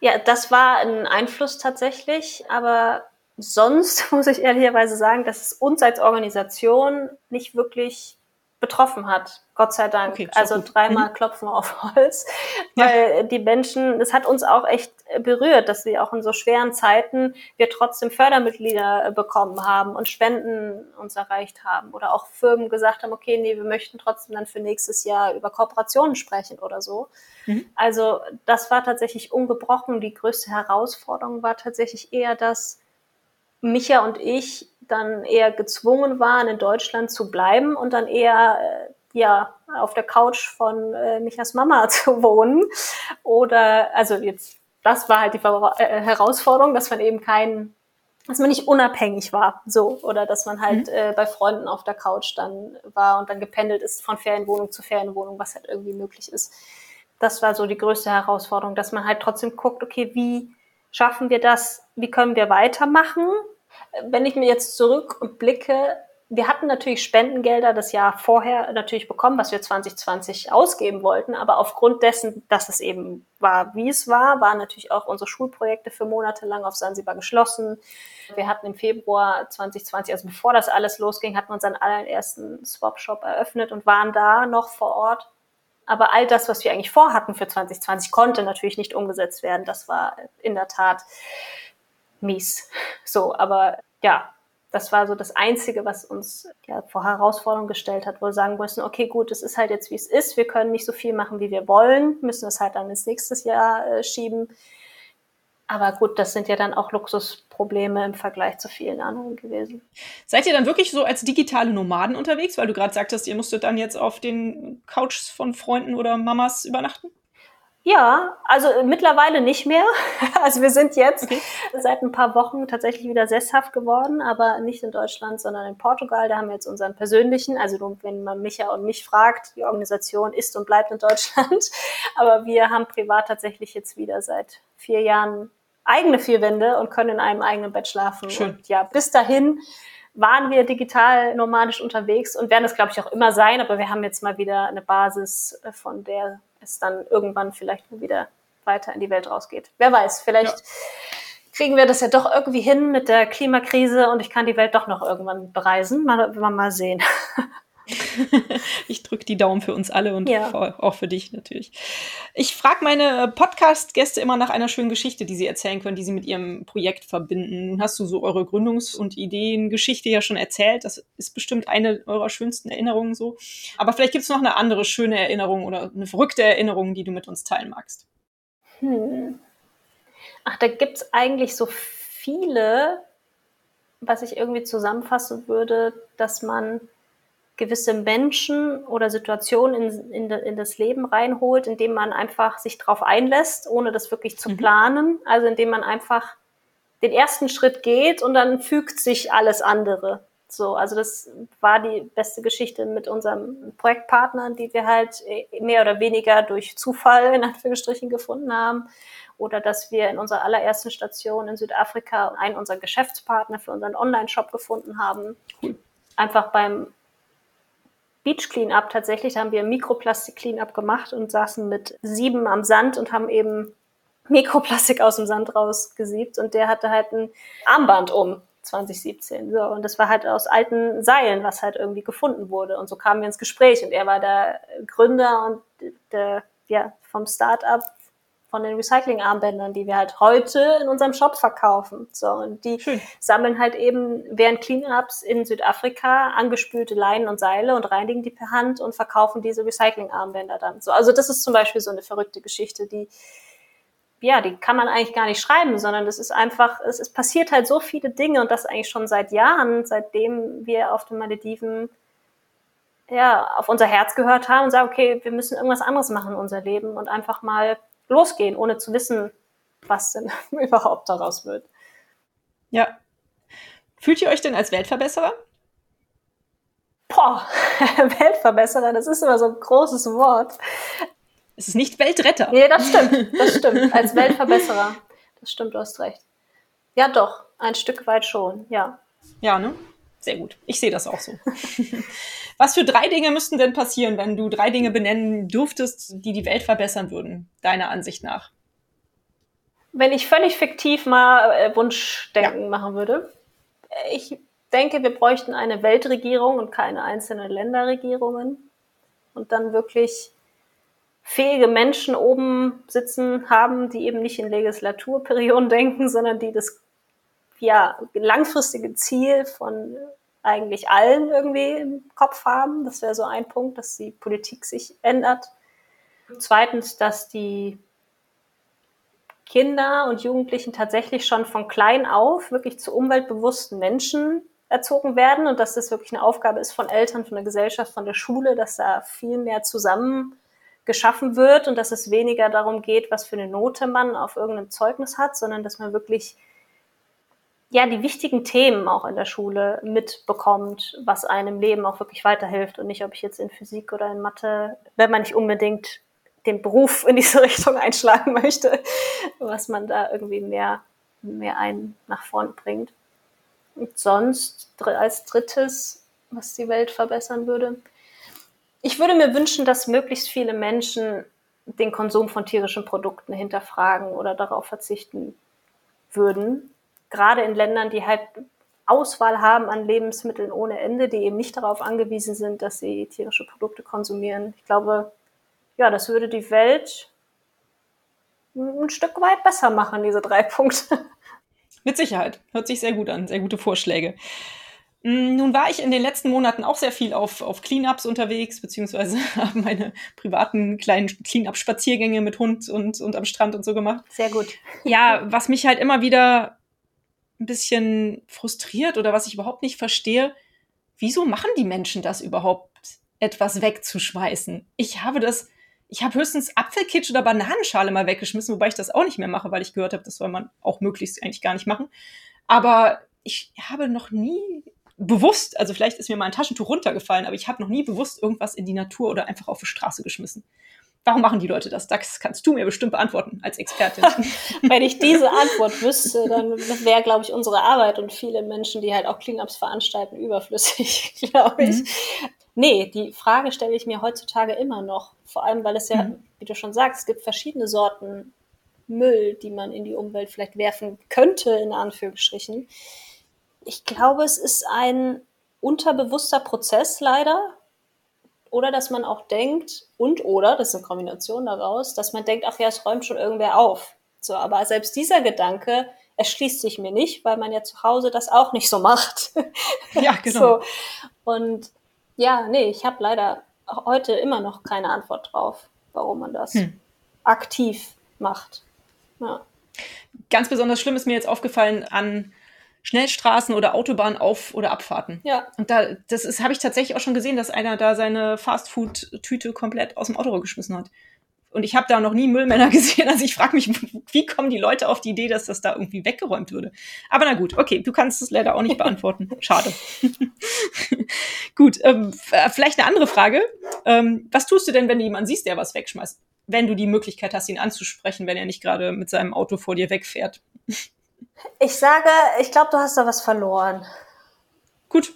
Speaker 2: Ja, das war ein Einfluss tatsächlich, aber sonst muss ich ehrlicherweise sagen, dass es uns als Organisation nicht wirklich betroffen hat. Gott sei Dank. Okay, also gut. dreimal mhm. klopfen auf Holz, weil ja. die Menschen, das hat uns auch echt berührt, dass wir auch in so schweren Zeiten wir trotzdem Fördermitglieder äh, bekommen haben und Spenden uns erreicht haben oder auch Firmen gesagt haben, okay, nee, wir möchten trotzdem dann für nächstes Jahr über Kooperationen sprechen oder so. Mhm. Also das war tatsächlich ungebrochen. Die größte Herausforderung war tatsächlich eher, dass Micha und ich dann eher gezwungen waren, in Deutschland zu bleiben und dann eher äh, ja auf der Couch von äh, Michas Mama zu wohnen. Oder also jetzt, das war halt die äh, Herausforderung, dass man eben kein, dass man nicht unabhängig war, so oder dass man halt mhm. äh, bei Freunden auf der Couch dann war und dann gependelt ist von Ferienwohnung zu Ferienwohnung, was halt irgendwie möglich ist. Das war so die größte Herausforderung, dass man halt trotzdem guckt, okay, wie schaffen wir das? Wie können wir weitermachen? wenn ich mir jetzt zurückblicke, wir hatten natürlich Spendengelder das Jahr vorher natürlich bekommen, was wir 2020 ausgeben wollten, aber aufgrund dessen, dass es eben war, wie es war, waren natürlich auch unsere Schulprojekte für Monate lang auf Sansibar geschlossen. Wir hatten im Februar 2020, also bevor das alles losging, hatten wir unseren allerersten Swap-Shop eröffnet und waren da noch vor Ort. Aber all das, was wir eigentlich vorhatten für 2020, konnte natürlich nicht umgesetzt werden. Das war in der Tat mies. So, aber ja, das war so das Einzige, was uns ja, vor Herausforderungen gestellt hat, wo wir sagen mussten, okay, gut, es ist halt jetzt, wie es ist. Wir können nicht so viel machen, wie wir wollen, müssen es halt dann ins nächste Jahr äh, schieben. Aber gut, das sind ja dann auch Luxusprobleme im Vergleich zu vielen anderen gewesen.
Speaker 1: Seid ihr dann wirklich so als digitale Nomaden unterwegs? Weil du gerade sagtest, ihr musstet dann jetzt auf den Couches von Freunden oder Mamas übernachten?
Speaker 2: Ja, also mittlerweile nicht mehr. Also wir sind jetzt okay. seit ein paar Wochen tatsächlich wieder sesshaft geworden, aber nicht in Deutschland, sondern in Portugal. Da haben wir jetzt unseren persönlichen, also wenn man Micha und mich fragt, die Organisation ist und bleibt in Deutschland. Aber wir haben privat tatsächlich jetzt wieder seit vier Jahren eigene vier Wände und können in einem eigenen Bett schlafen.
Speaker 1: Schön.
Speaker 2: Und ja, bis dahin waren wir digital nomadisch unterwegs und werden es, glaube ich, auch immer sein. Aber wir haben jetzt mal wieder eine Basis, äh, von der es dann irgendwann vielleicht wieder weiter in die Welt rausgeht. Wer weiß, vielleicht ja. kriegen wir das ja doch irgendwie hin mit der Klimakrise und ich kann die Welt doch noch irgendwann bereisen. Mal, mal, mal sehen.
Speaker 1: ich drücke die Daumen für uns alle und ja. auch für dich natürlich. Ich frage meine Podcast-Gäste immer nach einer schönen Geschichte, die sie erzählen können, die sie mit ihrem Projekt verbinden. Nun hast du so eure Gründungs- und Ideengeschichte ja schon erzählt. Das ist bestimmt eine eurer schönsten Erinnerungen so. Aber vielleicht gibt es noch eine andere schöne Erinnerung oder eine verrückte Erinnerung, die du mit uns teilen magst.
Speaker 2: Hm. Ach, da gibt es eigentlich so viele, was ich irgendwie zusammenfassen würde, dass man gewisse Menschen oder Situationen in, in, in, das Leben reinholt, indem man einfach sich darauf einlässt, ohne das wirklich zu mhm. planen. Also indem man einfach den ersten Schritt geht und dann fügt sich alles andere. So, also das war die beste Geschichte mit unserem Projektpartnern, die wir halt mehr oder weniger durch Zufall in Anführungsstrichen gefunden haben. Oder dass wir in unserer allerersten Station in Südafrika einen unserer Geschäftspartner für unseren Online-Shop gefunden haben. Cool. Einfach beim Beach Cleanup tatsächlich, da haben wir Mikroplastik Cleanup gemacht und saßen mit sieben am Sand und haben eben Mikroplastik aus dem Sand rausgesiebt und der hatte halt ein Armband um. 2017. So, und das war halt aus alten Seilen, was halt irgendwie gefunden wurde. Und so kamen wir ins Gespräch und er war der Gründer und der, ja, vom Start-up von den Recycling-Armbändern, die wir halt heute in unserem Shop verkaufen. So, und die Schön. sammeln halt eben während Cleanups in Südafrika angespülte Leinen und Seile und reinigen die per Hand und verkaufen diese Recycling-Armbänder dann. So, also das ist zum Beispiel so eine verrückte Geschichte, die ja, die kann man eigentlich gar nicht schreiben, sondern das ist einfach, es, es passiert halt so viele Dinge und das eigentlich schon seit Jahren, seitdem wir auf den Malediven ja, auf unser Herz gehört haben und sagen, okay, wir müssen irgendwas anderes machen in unser Leben und einfach mal losgehen, ohne zu wissen, was denn überhaupt daraus wird.
Speaker 1: Ja. Fühlt ihr euch denn als Weltverbesserer?
Speaker 2: Boah, Weltverbesserer, das ist immer so ein großes Wort.
Speaker 1: Es ist nicht Weltretter.
Speaker 2: Nee, das stimmt. Das stimmt. Als Weltverbesserer. Das stimmt, du hast recht. Ja, doch. Ein Stück weit schon, ja.
Speaker 1: Ja, ne? Sehr gut. Ich sehe das auch so. Was für drei Dinge müssten denn passieren, wenn du drei Dinge benennen dürftest, die die Welt verbessern würden, deiner Ansicht nach?
Speaker 2: Wenn ich völlig fiktiv mal äh, Wunschdenken ja. machen würde. Ich denke, wir bräuchten eine Weltregierung und keine einzelnen Länderregierungen. Und dann wirklich fähige Menschen oben sitzen haben, die eben nicht in Legislaturperioden denken, sondern die das ja, langfristige Ziel von eigentlich allen irgendwie im Kopf haben. Das wäre so ein Punkt, dass die Politik sich ändert. Zweitens, dass die Kinder und Jugendlichen tatsächlich schon von klein auf wirklich zu umweltbewussten Menschen erzogen werden und dass das wirklich eine Aufgabe ist von Eltern, von der Gesellschaft, von der Schule, dass da viel mehr zusammen geschaffen wird und dass es weniger darum geht, was für eine Note man auf irgendeinem Zeugnis hat, sondern dass man wirklich ja die wichtigen Themen auch in der Schule mitbekommt, was einem Leben auch wirklich weiterhilft und nicht, ob ich jetzt in Physik oder in Mathe, wenn man nicht unbedingt den Beruf in diese Richtung einschlagen möchte, was man da irgendwie mehr, mehr ein nach vorn bringt. Und sonst als drittes, was die Welt verbessern würde, ich würde mir wünschen, dass möglichst viele Menschen den Konsum von tierischen Produkten hinterfragen oder darauf verzichten würden. Gerade in Ländern, die halt Auswahl haben an Lebensmitteln ohne Ende, die eben nicht darauf angewiesen sind, dass sie tierische Produkte konsumieren. Ich glaube, ja, das würde die Welt ein Stück weit besser machen, diese drei Punkte.
Speaker 1: Mit Sicherheit. Hört sich sehr gut an. Sehr gute Vorschläge. Mm, nun war ich in den letzten Monaten auch sehr viel auf, auf Cleanups unterwegs, beziehungsweise habe meine privaten kleinen Cleanup-Spaziergänge mit Hund und, und am Strand und so gemacht.
Speaker 2: Sehr gut.
Speaker 1: Ja, was mich halt immer wieder ein bisschen frustriert oder was ich überhaupt nicht verstehe, wieso machen die Menschen das überhaupt, etwas wegzuschmeißen? Ich habe das, ich habe höchstens Apfelkitsch oder Bananenschale mal weggeschmissen, wobei ich das auch nicht mehr mache, weil ich gehört habe, das soll man auch möglichst eigentlich gar nicht machen. Aber ich habe noch nie bewusst, also vielleicht ist mir mal ein Taschentuch runtergefallen, aber ich habe noch nie bewusst irgendwas in die Natur oder einfach auf die Straße geschmissen. Warum machen die Leute das? Das kannst du mir bestimmt beantworten als Expertin.
Speaker 2: Wenn ich diese Antwort wüsste, dann wäre, glaube ich, unsere Arbeit und viele Menschen, die halt auch Cleanups veranstalten, überflüssig, glaube ich. Mhm. Nee, die Frage stelle ich mir heutzutage immer noch. Vor allem, weil es ja, mhm. wie du schon sagst, es gibt verschiedene Sorten Müll, die man in die Umwelt vielleicht werfen könnte, in Anführungsstrichen. Ich glaube, es ist ein unterbewusster Prozess leider. Oder dass man auch denkt, und oder, das ist eine Kombination daraus, dass man denkt, ach ja, es räumt schon irgendwer auf. So, aber selbst dieser Gedanke erschließt sich mir nicht, weil man ja zu Hause das auch nicht so macht.
Speaker 1: Ja, genau.
Speaker 2: So. Und ja, nee, ich habe leider heute immer noch keine Antwort drauf, warum man das hm. aktiv macht. Ja.
Speaker 1: Ganz besonders schlimm ist mir jetzt aufgefallen an Schnellstraßen oder Autobahnen auf- oder Abfahrten.
Speaker 2: Ja.
Speaker 1: Und da, das ist, habe ich tatsächlich auch schon gesehen, dass einer da seine Fastfood-Tüte komplett aus dem Auto geschmissen hat. Und ich habe da noch nie Müllmänner gesehen. Also ich frage mich, wie kommen die Leute auf die Idee, dass das da irgendwie weggeräumt würde? Aber na gut, okay, du kannst es leider auch nicht beantworten. Schade. gut, ähm, vielleicht eine andere Frage. Ähm, was tust du denn, wenn du jemanden siehst, der was wegschmeißt? Wenn du die Möglichkeit hast, ihn anzusprechen, wenn er nicht gerade mit seinem Auto vor dir wegfährt.
Speaker 2: Ich sage, ich glaube, du hast da was verloren.
Speaker 1: Gut.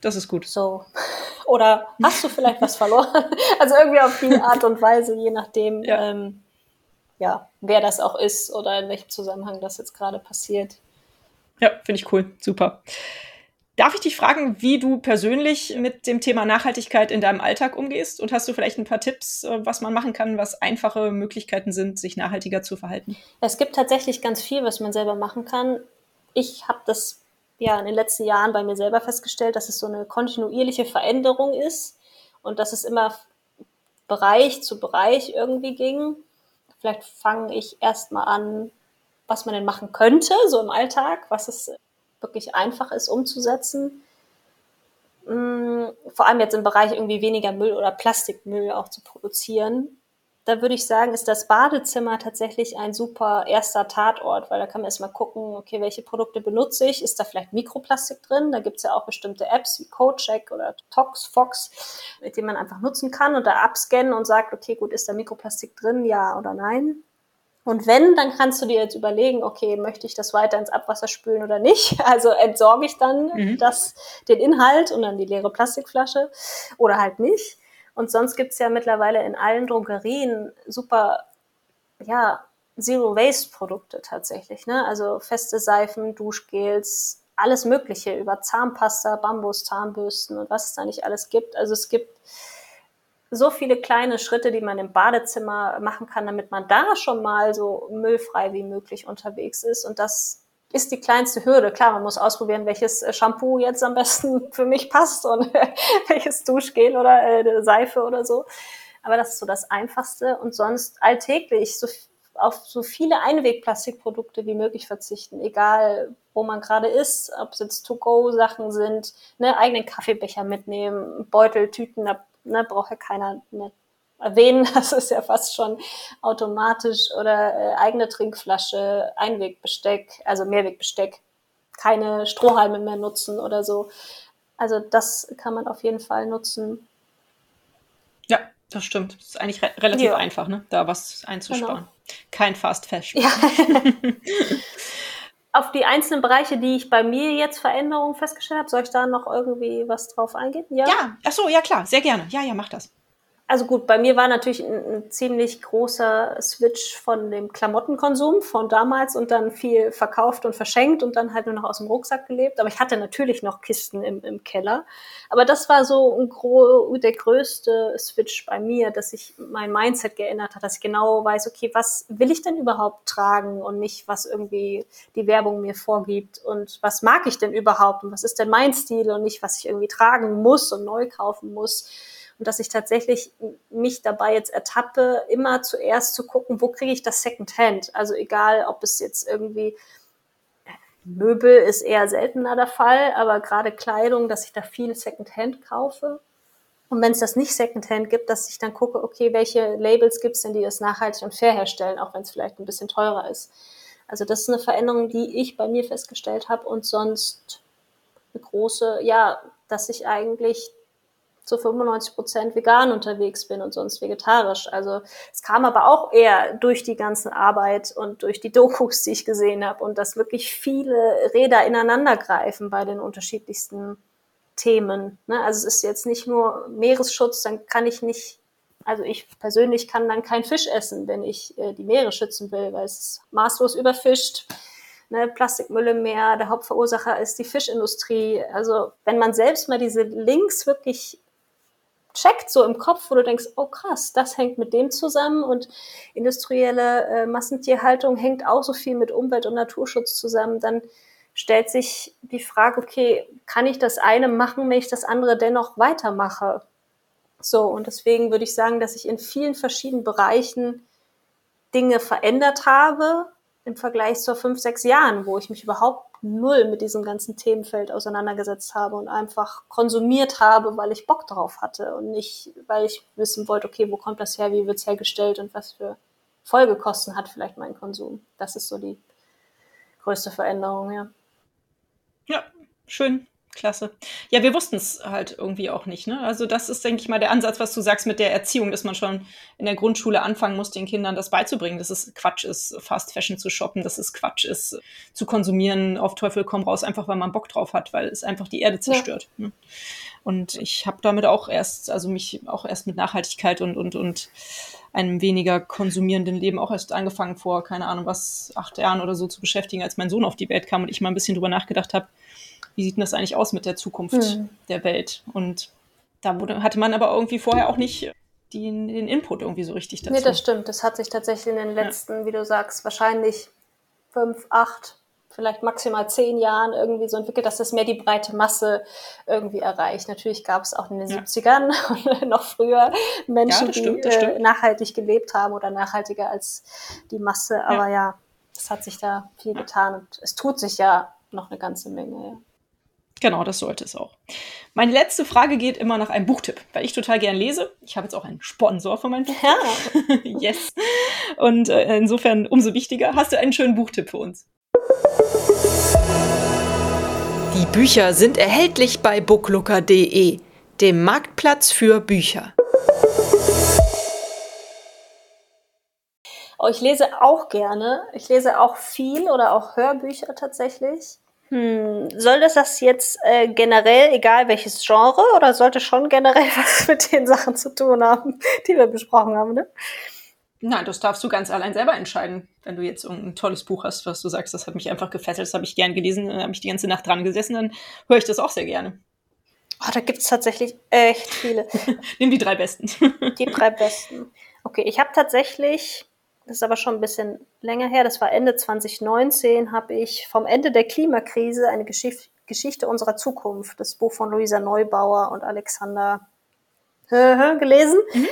Speaker 1: Das ist gut.
Speaker 2: So. Oder hast du vielleicht was verloren? Also irgendwie auf die Art und Weise, je nachdem, ja. Ähm, ja, wer das auch ist oder in welchem Zusammenhang das jetzt gerade passiert.
Speaker 1: Ja, finde ich cool. Super. Darf ich dich fragen, wie du persönlich mit dem Thema Nachhaltigkeit in deinem Alltag umgehst? Und hast du vielleicht ein paar Tipps, äh, was man machen kann, was einfache Möglichkeiten sind, sich nachhaltiger zu verhalten?
Speaker 2: Es gibt tatsächlich ganz viel, was man selber machen kann. Ich habe das ja in den letzten Jahren bei mir selber festgestellt, dass es so eine kontinuierliche Veränderung ist und dass es immer Bereich zu Bereich irgendwie ging. Vielleicht fange ich erstmal an, was man denn machen könnte, so im Alltag, was es wirklich einfach ist umzusetzen. Mm, vor allem jetzt im Bereich irgendwie weniger Müll oder Plastikmüll auch zu produzieren. Da würde ich sagen, ist das Badezimmer tatsächlich ein super erster Tatort, weil da kann man erstmal gucken, okay, welche Produkte benutze ich? Ist da vielleicht Mikroplastik drin? Da gibt es ja auch bestimmte Apps wie CodeCheck oder ToxFox, mit denen man einfach nutzen kann und da abscannen und sagt, okay, gut, ist da Mikroplastik drin? Ja oder nein? Und wenn, dann kannst du dir jetzt überlegen, okay, möchte ich das weiter ins Abwasser spülen oder nicht? Also entsorge ich dann mhm. das, den Inhalt und dann die leere Plastikflasche oder halt nicht. Und sonst gibt's ja mittlerweile in allen Drogerien super, ja, Zero-Waste-Produkte tatsächlich. Ne? Also feste Seifen, Duschgels, alles Mögliche über Zahnpasta, Bambus, Zahnbürsten und was es da nicht alles gibt. Also es gibt so viele kleine Schritte, die man im Badezimmer machen kann, damit man da schon mal so müllfrei wie möglich unterwegs ist. Und das ist die kleinste Hürde. Klar, man muss ausprobieren, welches äh, Shampoo jetzt am besten für mich passt und welches Duschgel oder äh, Seife oder so. Aber das ist so das Einfachste. Und sonst alltäglich so, auf so viele Einwegplastikprodukte wie möglich verzichten, egal wo man gerade ist, ob es jetzt To-Go-Sachen sind, ne, eigenen Kaffeebecher mitnehmen, Beutel, Tüten, da ne, braucht ja keiner mehr erwähnen, das ist ja fast schon automatisch oder äh, eigene Trinkflasche, Einwegbesteck, also Mehrwegbesteck, keine Strohhalme mehr nutzen oder so. Also das kann man auf jeden Fall nutzen.
Speaker 1: Ja, das stimmt. Das ist eigentlich re relativ ja. einfach, ne? da was einzusparen. Genau. Kein Fast Fashion. Ja.
Speaker 2: auf die einzelnen Bereiche, die ich bei mir jetzt Veränderungen festgestellt habe, soll ich da noch irgendwie was drauf eingehen?
Speaker 1: Ja, ja ach so, ja klar, sehr gerne. Ja, ja, mach das
Speaker 2: also gut, bei mir war natürlich ein, ein, ziemlich großer Switch von dem Klamottenkonsum von damals und dann viel verkauft und verschenkt und dann halt nur noch aus dem Rucksack gelebt. Aber ich hatte natürlich noch Kisten im, im Keller. Aber das war so der größte Switch bei mir, dass sich mein Mindset geändert hat, dass ich genau weiß, okay, was will ich denn überhaupt tragen und nicht, was irgendwie die Werbung mir vorgibt und was mag ich denn überhaupt und was ist denn mein Stil und nicht, was ich irgendwie tragen muss und neu kaufen muss und dass ich tatsächlich mich dabei jetzt ertappe, immer zuerst zu gucken, wo kriege ich das Secondhand. Also egal, ob es jetzt irgendwie Möbel ist eher seltener der Fall, aber gerade Kleidung, dass ich da viel Secondhand kaufe. Und wenn es das nicht Secondhand gibt, dass ich dann gucke, okay, welche Labels gibt es denn, die das nachhaltig und fair herstellen, auch wenn es vielleicht ein bisschen teurer ist. Also das ist eine Veränderung, die ich bei mir festgestellt habe und sonst eine große, ja, dass ich eigentlich zu 95 Prozent vegan unterwegs bin und sonst vegetarisch. Also es kam aber auch eher durch die ganze Arbeit und durch die Dokus, die ich gesehen habe und dass wirklich viele Räder ineinander greifen bei den unterschiedlichsten Themen. Ne? Also es ist jetzt nicht nur Meeresschutz, dann kann ich nicht, also ich persönlich kann dann kein Fisch essen, wenn ich äh, die Meere schützen will, weil es ist maßlos überfischt. Ne, Plastikmüll im Meer, der Hauptverursacher ist die Fischindustrie. Also wenn man selbst mal diese Links wirklich checkt so im Kopf, wo du denkst, oh krass, das hängt mit dem zusammen und industrielle äh, Massentierhaltung hängt auch so viel mit Umwelt- und Naturschutz zusammen, dann stellt sich die Frage, okay, kann ich das eine machen, wenn ich das andere dennoch weitermache? So, und deswegen würde ich sagen, dass ich in vielen verschiedenen Bereichen Dinge verändert habe im Vergleich zu fünf, sechs Jahren, wo ich mich überhaupt null mit diesem ganzen Themenfeld auseinandergesetzt habe und einfach konsumiert habe, weil ich Bock drauf hatte und nicht, weil ich wissen wollte, okay, wo kommt das her, wie wird es hergestellt und was für Folgekosten hat vielleicht mein Konsum. Das ist so die größte Veränderung, ja.
Speaker 1: Ja, schön. Klasse. Ja, wir wussten es halt irgendwie auch nicht. Ne? Also das ist, denke ich mal, der Ansatz, was du sagst mit der Erziehung, dass man schon in der Grundschule anfangen muss, den Kindern das beizubringen, dass es Quatsch ist, Fast Fashion zu shoppen, dass es Quatsch ist, zu konsumieren, auf Teufel komm raus, einfach weil man Bock drauf hat, weil es einfach die Erde zerstört. Ja. Ne? Und ich habe damit auch erst, also mich auch erst mit Nachhaltigkeit und, und, und einem weniger konsumierenden Leben auch erst angefangen vor, keine Ahnung was, acht Jahren oder so zu beschäftigen, als mein Sohn auf die Welt kam und ich mal ein bisschen drüber nachgedacht habe, wie sieht denn das eigentlich aus mit der Zukunft mhm. der Welt? Und da wurde, hatte man aber irgendwie vorher auch nicht die, den Input irgendwie so richtig
Speaker 2: dazu. Nee, das stimmt. Das hat sich tatsächlich in den letzten, ja. wie du sagst, wahrscheinlich fünf, acht, vielleicht maximal zehn Jahren irgendwie so entwickelt, dass das mehr die breite Masse irgendwie erreicht. Natürlich gab es auch in den ja. 70ern und noch früher Menschen, ja, stimmt, die äh, nachhaltig gelebt haben oder nachhaltiger als die Masse. Aber ja. ja, es hat sich da viel getan und es tut sich ja noch eine ganze Menge.
Speaker 1: Genau, das sollte es auch. Meine letzte Frage geht immer nach einem Buchtipp, weil ich total gern lese. Ich habe jetzt auch einen Sponsor für mein Buch. Ja. yes. Und äh, insofern umso wichtiger. Hast du einen schönen Buchtipp für uns?
Speaker 3: Die Bücher sind erhältlich bei booklooker.de, dem Marktplatz für Bücher.
Speaker 2: Oh, ich lese auch gerne. Ich lese auch viel oder auch Hörbücher tatsächlich. Hm, soll das das jetzt äh, generell, egal welches Genre, oder sollte schon generell was mit den Sachen zu tun haben, die wir besprochen haben, ne?
Speaker 1: Nein, das darfst du ganz allein selber entscheiden. Wenn du jetzt ein tolles Buch hast, was du sagst, das hat mich einfach gefesselt, das habe ich gern gelesen, dann habe ich die ganze Nacht dran gesessen, dann höre ich das auch sehr gerne.
Speaker 2: Oh, da gibt es tatsächlich echt viele.
Speaker 1: Nimm die drei besten.
Speaker 2: die drei besten. Okay, ich habe tatsächlich das ist aber schon ein bisschen länger her, das war Ende 2019, habe ich vom Ende der Klimakrise eine Geschichte, Geschichte unserer Zukunft, das Buch von Luisa Neubauer und Alexander gelesen. Mhm.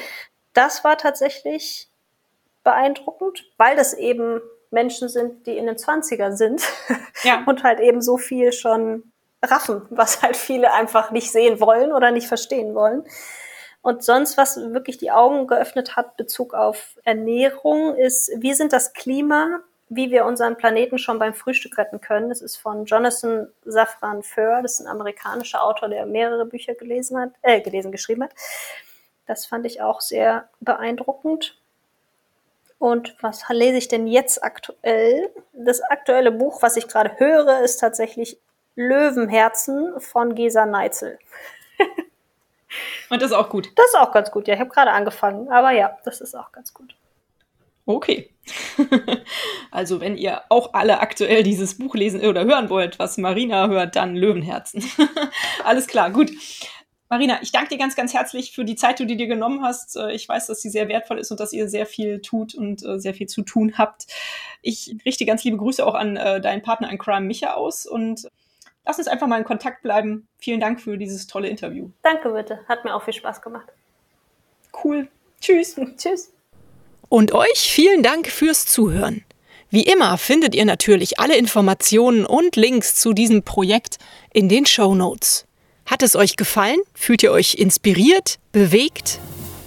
Speaker 2: Das war tatsächlich beeindruckend, weil das eben Menschen sind, die in den 20er sind ja. und halt eben so viel schon raffen, was halt viele einfach nicht sehen wollen oder nicht verstehen wollen. Und sonst, was wirklich die Augen geöffnet hat, Bezug auf Ernährung, ist, wie sind das Klima, wie wir unseren Planeten schon beim Frühstück retten können. Das ist von Jonathan Safran Foer, das ist ein amerikanischer Autor, der mehrere Bücher gelesen hat, äh, gelesen, geschrieben hat. Das fand ich auch sehr beeindruckend. Und was lese ich denn jetzt aktuell? Das aktuelle Buch, was ich gerade höre, ist tatsächlich Löwenherzen von Gesa Neitzel.
Speaker 1: Und das ist auch gut.
Speaker 2: Das ist auch ganz gut, ja. Ich habe gerade angefangen, aber ja, das ist auch ganz gut.
Speaker 1: Okay. also, wenn ihr auch alle aktuell dieses Buch lesen oder hören wollt, was Marina hört, dann Löwenherzen. Alles klar, gut. Marina, ich danke dir ganz, ganz herzlich für die Zeit, die du dir genommen hast. Äh, ich weiß, dass sie sehr wertvoll ist und dass ihr sehr viel tut und äh, sehr viel zu tun habt. Ich richte ganz liebe Grüße auch an äh, deinen Partner an Crime Micha aus und lass uns einfach mal in Kontakt bleiben. Vielen Dank für dieses tolle Interview.
Speaker 2: Danke bitte. Hat mir auch viel Spaß gemacht.
Speaker 1: Cool. Tschüss.
Speaker 2: Tschüss.
Speaker 3: Und euch vielen Dank fürs Zuhören. Wie immer findet ihr natürlich alle Informationen und Links zu diesem Projekt in den Show Notes. Hat es euch gefallen? Fühlt ihr euch inspiriert, bewegt?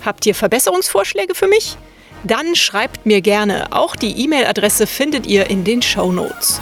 Speaker 3: Habt ihr Verbesserungsvorschläge für mich? Dann schreibt mir gerne. Auch die E-Mail-Adresse findet ihr in den Show Notes.